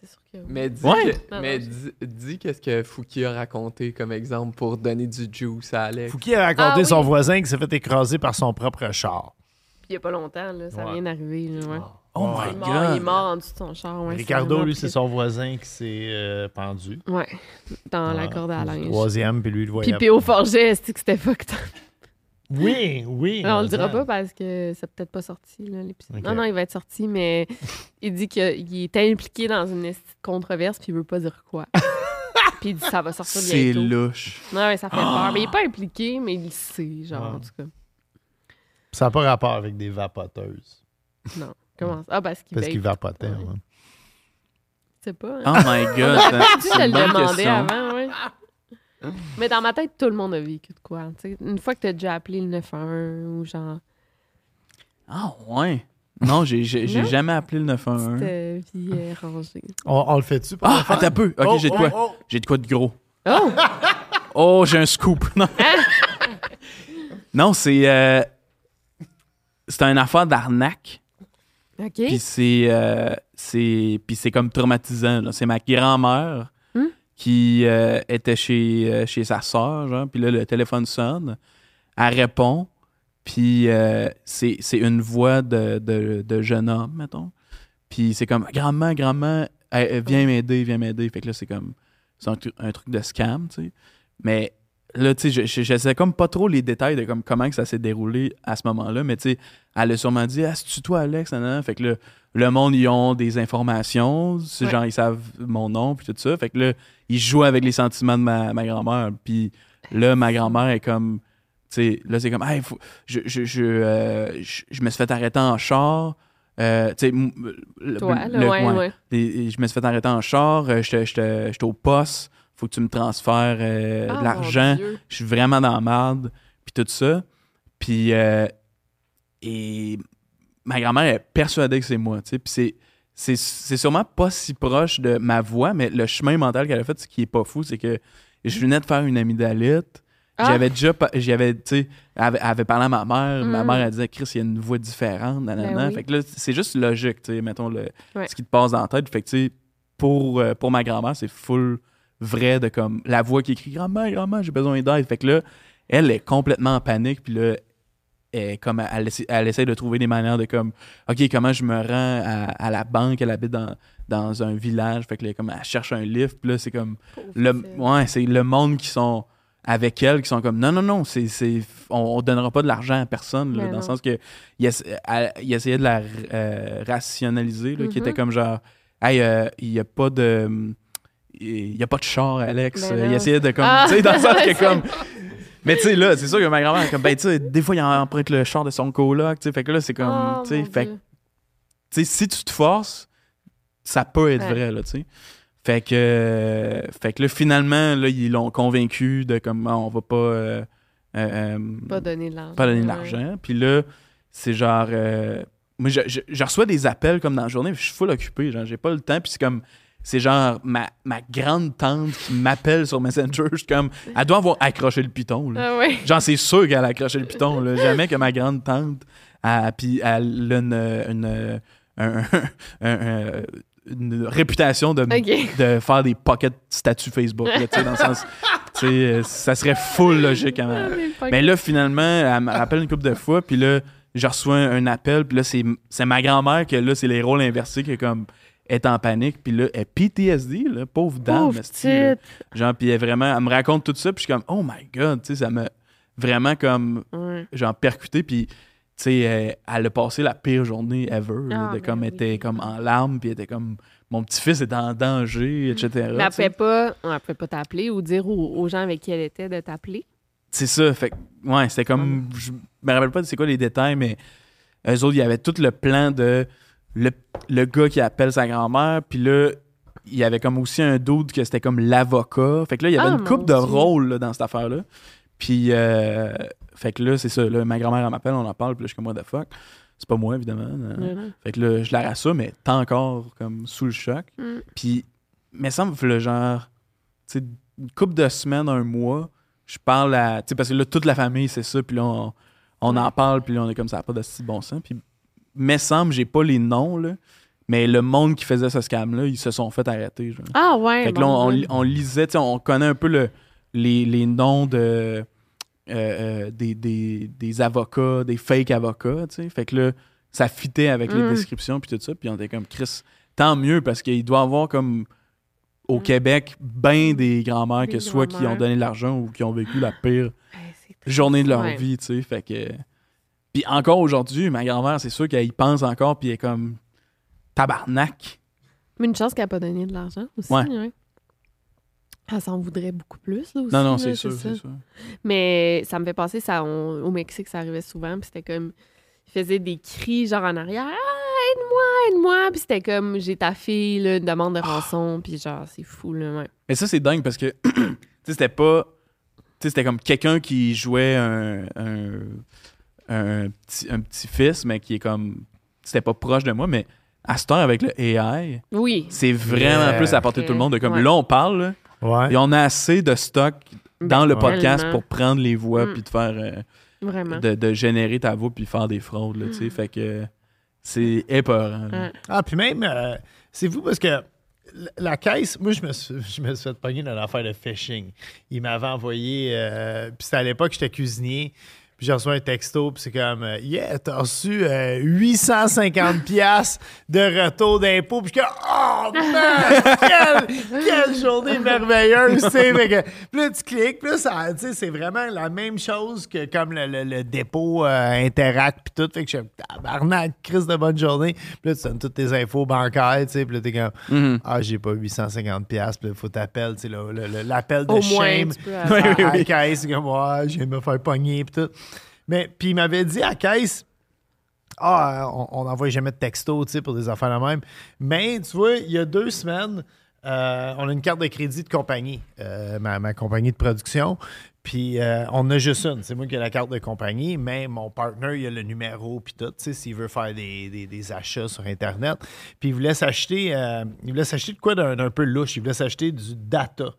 C'est sûr que. oui. Mais dis, Ouais. que- Non, mais non, dis, dis qu'est-ce que Fouki a raconté comme exemple pour donner du juice à Alex. Fouki a raconté Ah oui. son voisin qui s'est fait écraser par son propre char. Puis il y a pas longtemps, là, ça Ouais. vient d'arriver, ouais. Oh Ouais. my Il est, mort, il est god! mort en dessous de son char, ouais. Ricardo, lui, c'est son voisin qui s'est euh, pendu. Ouais, dans la corde à linge. Troisième, puis lui, il le voyait. Puis P.O. Forget, est-ce que c'était fucked up? Oui, oui. Non, on le mais dira pas parce que c'est peut-être pas sorti, là, l'épisode. Non, non, il va être sorti, mais il dit qu'il est impliqué dans une controverse, puis il veut pas dire quoi. puis il dit ça va sortir C'est bientôt. louche. Ouais, ouais, ça fait peur. Mais il est pas impliqué, mais il le sait, genre, en tout cas. Ça n'a pas rapport avec des vapoteuses. Non. Comment ça? Ah, parce qu'il Parce qu'il vapotait. Ouais. sais pas. hein. Oh my god! C'est- dû c'est te une le demander question. avant, ouais. Mais dans ma tête, tout le monde a vécu de quoi. tu sais. Une fois que t'as déjà appelé le 911 ou genre Ah ouais? Non, j'ai j'ai- j'ai Non? jamais appelé le 911. petite vie euh, rangée. On, on le fait-tu Ah, attends un peu. Ok, Oh, j'ai de oh, quoi? oh. J'ai de quoi de gros. Oh! Oh, j'ai un scoop. Non, non c'est. euh, c'est une affaire d'arnaque. OK. Puis c'est. euh, c'est puis c'est comme traumatisant. là. C'est ma grand-mère? Qui euh, était chez, euh, chez sa soeur, genre. Puis là, le téléphone sonne. Elle répond. Puis euh, c'est une voix de, de, de jeune homme, mettons. Puis c'est comme grand-mère, grand-mère, viens m'aider, viens m'aider. Fait que là, c'est comme. C'est un truc de scam, tu sais. Mais là, tu sais, je, je, je sais comme pas trop les détails de comme, comment que ça s'est déroulé à ce moment-là. Mais tu sais, elle a sûrement dit Ah, c'est-tu toi, Alex? Fait que là, le monde, ils ont des informations. Ouais. genre, ils savent mon nom, puis tout ça. Fait que là, ils jouent avec les sentiments de ma, ma grand-mère. Puis là, ma grand-mère est comme. Tu sais, là, c'est comme, hey, faut- je, je, je, euh, je, je me suis fait arrêter en char. Euh, tu sais, m- le- Toi, le- ouais, ouais. ouais. Et- et je me suis fait arrêter en char. euh, j'étais au poste. Faut que tu me transfères euh, Ah, de l'argent. Je suis vraiment dans la merde. Puis tout ça. Puis. euh, et ma grand-mère est persuadée que c'est moi. tu sais. Puis c'est. C'est c'est sûrement pas si proche de ma voix, mais le chemin mental qu'elle a fait, ce qui est pas fou, c'est que je venais de faire une amygdalite. Ah. J'avais déjà, j'avais, tu sais, elle avait, parlé à ma mère. Ma Mm. mère, elle disait, Chris, il y a une voix différente, nanana. Ben oui. Fait que là, c'est juste logique, tu sais, mettons, le, Ouais. ce qui te passe dans la tête. Fait que, tu sais, pour, euh, pour ma grand-mère, c'est full vrai de comme la voix qui écrit Grand-mère, grand-mère, j'ai besoin d'aide. Fait que là, elle est complètement en panique. Puis là, elle, comme, elle, elle essaie de trouver des manières de comme, OK, comment je me rends à, à la banque? Elle habite dans, dans un village. Fait que là, comme, elle cherche un lift. Puis là, c'est comme, le, ouais, c'est le monde qui sont avec elle qui sont comme non non non c'est c'est on, on donnera pas de l'argent à personne là, dans le sens que il, essa- elle- il essayait de la euh, rationaliser là, qui Mhm. était comme genre hey euh, il y a pas de il y a pas de char Alex Ben il essayait de comme Ah! tu sais dans le sens que comme mais tu sais là c'est sûr que ma grand-mère comme ben tu sais des fois il emprunte le char de son coloc tu sais fait que là c'est comme Oh, tu sais fait tu sais, si tu te forces, ça peut être Ouais. vrai, là, tu sais. Fait que, euh, fait que là, finalement, là, ils l'ont convaincu de comment on va pas, euh, euh, euh, Pas donner de l'argent. pas donner de l'argent. Puis là, c'est genre. moi, je, je- je reçois des appels comme dans la journée, je suis full occupé, genre, j'ai pas le temps. Puis c'est comme. C'est genre ma, ma grande tante qui m'appelle sur Messenger. Je suis comme. Elle doit avoir accroché le piton, là. Ah ouais. Genre, c'est sûr qu'elle a accroché le piton. Là. Jamais que ma grande tante, a- puis elle a une, une, un- un- un- une réputation de, de faire des pocket statuts Facebook. là, tu sais, dans le sens, euh, ça serait full logique. à ma- Mais là, finalement, elle me rappelle une couple de fois, puis là, je reçois un, appel, puis là, c'est c'est ma grand-mère que là, c'est les rôles inversés qui est comme est en panique, puis là, elle est PTSD, là, pauvre dame. Pauvre. Genre, puis elle, vraiment, elle me raconte tout ça, puis je suis comme, oh my god, tu sais, ça m'a vraiment comme, genre, percuté, puis, tu sais, elle, elle a passé la pire journée ever, là, Ah, de ben comme, oui. elle était comme en larmes, puis elle était comme, mon petit-fils est en danger, etc. Mais elle pouvait pas, elle pouvait pas t'appeler ou dire aux, aux gens avec qui elle était de t'appeler. C'est ça, fait ouais, c'était comme, je me rappelle pas de c'est quoi les détails, mais eux autres, il y avait tout le plan de le, le gars qui appelle sa grand-mère, puis là, il y avait comme aussi un doute que c'était comme l'avocat. Fait que là, il y avait Ah, une coupe de là, dans cette affaire-là. Puis, euh, fait que là, c'est ça, là, ma grand-mère, elle m'appelle, on en parle, puis là, je suis comme, what the fuck? C'est pas moi, évidemment. euh. Non. Fait que là, je la rassure, mais t'es encore comme sous le choc. Mm. Puis, mais ça me fait le genre, tu sais, une couple de semaines, un mois, je parle à. Tu sais, parce que là, toute la famille, c'est ça, puis là, on, on en parle, puis là, on est comme ça, pas de si bon sens. Puis, semble, j'ai pas les noms, là, mais le monde qui faisait ce scam-là, ils se sont fait arrêter. Genre. Ah ouais. Fait que là, on, on, ouais. on lisait, on connaît un peu le, les, les noms de. euh, euh, des, des, des avocats, des fake avocats. Fait que là, ça fitait avec les Mm. descriptions puis tout ça. Puis on était comme, Chris, tant mieux parce qu'il doit y avoir comme au Mm. Québec ben des grands-mères Des que soit qui ont donné de l'argent ou qui ont vécu la pire Ouais, triste. journée de leur Ouais. vie, tu sais. Fait que. Puis encore aujourd'hui, ma grand-mère, c'est sûr qu'elle y pense encore puis elle est comme tabarnak. Mais une chance qu'elle n'a pas donné de l'argent aussi. Ouais. ouais. Elle s'en voudrait beaucoup plus, là, aussi. Non, non, c'est sûr, c'est sûr. Mais ça me fait penser, ça, on- au Mexique, ça arrivait souvent, puis c'était comme... Ils faisaient des cris, genre, en arrière. « Ah, aide-moi, aide-moi! » Puis c'était comme, j'ai ta fille, là, une demande de rançon, puis genre, c'est fou, là, ouais. Mais ça, c'est dingue parce que, tu sais, c'était pas. Tu sais, c'était comme quelqu'un qui jouait un, un, un petit, un petit-fils, mais qui est comme. C'était pas proche de moi, mais à cette heure, avec le AI, Oui. c'est vraiment Yeah. plus à portée de tout le monde. De comme Ouais. là, on parle, là, Ouais. et on a assez de stock dans Ben, le podcast pour prendre les voix Mm. puis de faire. euh, Vraiment. de, de générer ta voix puis faire des fraudes, là, tu sais. Mm. Fait que. C'est épeurant. là. Ah, puis même, euh, c'est vous parce que la- la caisse, moi, je me suis, je me suis fait pogner dans l'affaire de phishing. Il m'avait envoyé, euh, puis c'était à l'époque, j'étais cuisinier, puis j'ai reçu un texto, puis c'est comme, euh, yeah, t'as reçu euh, 850 pièces de retour d'impôt, puis je suis comme, oh man, quelle, quelle journée merveilleuse, tu sais. Fait que, Puis là, tu cliques, puis là, ça, tu sais, c'est vraiment la même chose que comme le, le- le dépôt euh, Interact, puis tout. Fait que je suis comme, tabarnak, Chris de bonne journée. Puis là, tu donnes toutes tes infos bancaires, tu sais, puis là, t'es comme, Mhm. ah, j'ai pas 850 pièces, puis là, faut t'appeler, tu sais, l'appel de Au moins, shame tu peux à, avoir- à la caisse, c'est comme, ouais, je viens de me faire pogner, puis tout. Mais, puis il m'avait dit à la caisse, ah, on n'envoie jamais de texto, pour des affaires de même. Mais, tu vois, il y a deux semaines, euh, on a une carte de crédit de compagnie, euh, ma, compagnie de production. Puis, euh, on a juste une. C'est moi qui ai la carte de compagnie, mais mon partner, il a le numéro, puis tout, s'il veut faire des, achats sur Internet. Puis, il voulait s'acheter, il voulait s'acheter de quoi d'un peu louche. Il voulait s'acheter du data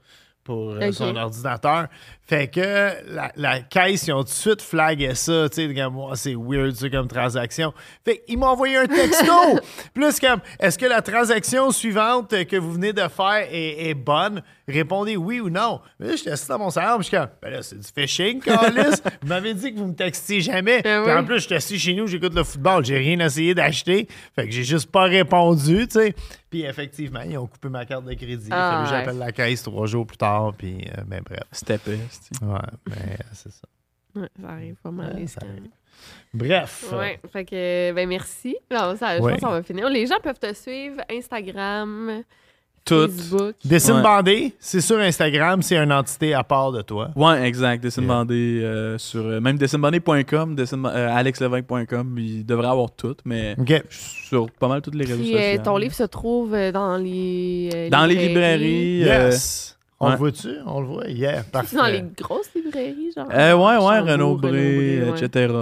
pour euh, son ordinateur. Fait que la, la caisse, ils ont tout de suite flagué ça. Tu sais, comme, moi, c'est weird, ça, comme transaction. Fait qu'ils m'ont envoyé un texto. Plus comme, est-ce que la transaction suivante que vous venez de faire est, est bonne? Répondez oui ou non. Mais là, j'étais assis dans mon salon, puis je suis comme, ben là, c'est du phishing, Carlis. vous m'avez dit que vous me textiez jamais. Ben Puis oui. en plus, j'étais assis chez nous, j'écoute le football. J'ai rien essayé d'acheter. Fait que j'ai juste pas répondu, tu sais. Puis effectivement, ils ont coupé ma carte de crédit. Ah, J'appelle la caisse trois jours plus tard, puis euh, ben bref. C'était c'est-tu? Ouais, mais euh, c'est ça. Ouais, ça arrive pas mal. Ouais, ça arrive. Bref. Ouais, fait que, ben merci. Non, ça, je Ouais. pense qu'on va finir. Les gens peuvent te suivre Instagram, Tout. Facebook. Dessine Ouais. bandé, c'est sur Instagram, c'est une entité à part de toi. Ouais, exact. Dessine Yeah. bandé euh, sur euh, même dessinebandé.com, dessine, euh, alexlevesque.com, il devrait avoir tout, mais OK. je suis sur pas mal toutes les réseaux Puis sociaux. euh, ton livre se trouve euh, dans les euh, Dans les librairies. euh, Yes. On ouais. le voit-tu? On le voit? Yeah, parfait. C'est dans les grosses librairies, genre. euh, ouais, ouais, Renaud Bré, Bré, etc.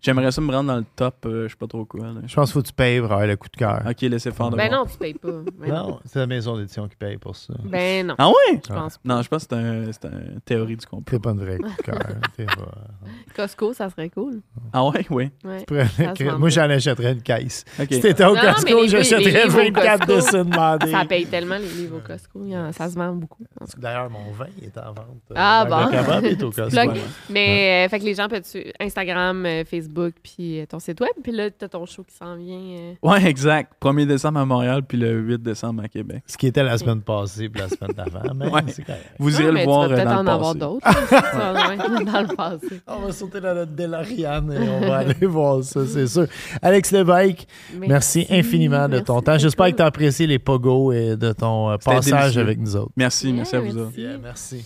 J'aimerais ça me rendre dans le top, euh, je sais pas trop quoi. là. Je pense qu'il faut que tu payes pour avoir le coup de cœur. Ok, laissez faire de Ben moi. non, tu payes pas. Ben Non, c'est la maison d'édition qui paye pour ça. Ben non, Ah ouais? je pense pas. Non, je pense que c'est un, c'est un théorie du complot. T'es pas une vraie coup de cœur. Pas- Costco, ça serait cool. Ah ouais, oui. Ouais. Ça Moi, j'en achèterais une caisse. Ok. Si t'étais au Non, Costco, j'achèterais les livres au 24 Costco, dessins demandés. Ça paye tellement les livres au Costco. Ça se vend beaucoup. D'ailleurs, mon vin est en vente. euh, Ah, bon. kebab est au Costco. Plug. Ouais. Mais, euh, fait que les gens peuvent suivre Instagram, euh, Facebook, puis euh, ton site web. Puis là, t'as ton show qui s'en vient. euh. Ouais, exact. 1er décembre à Montréal, puis le 8 décembre à Québec. Ce qui était la semaine passée puis la semaine d'avant, mais Ouais. c'est correct. Vous irez le voir Tu vas peut-être en avoir d'autres. tu dans le passé. On va sauter dans notre DeLorean et on va aller voir ça, c'est sûr. Alex Lévesque, merci, infiniment de ton Merci temps. J'espère que tu as apprécié les pogos et de ton passage délicieux. avec nous autres. Merci, merci à Yeah, autres. merci.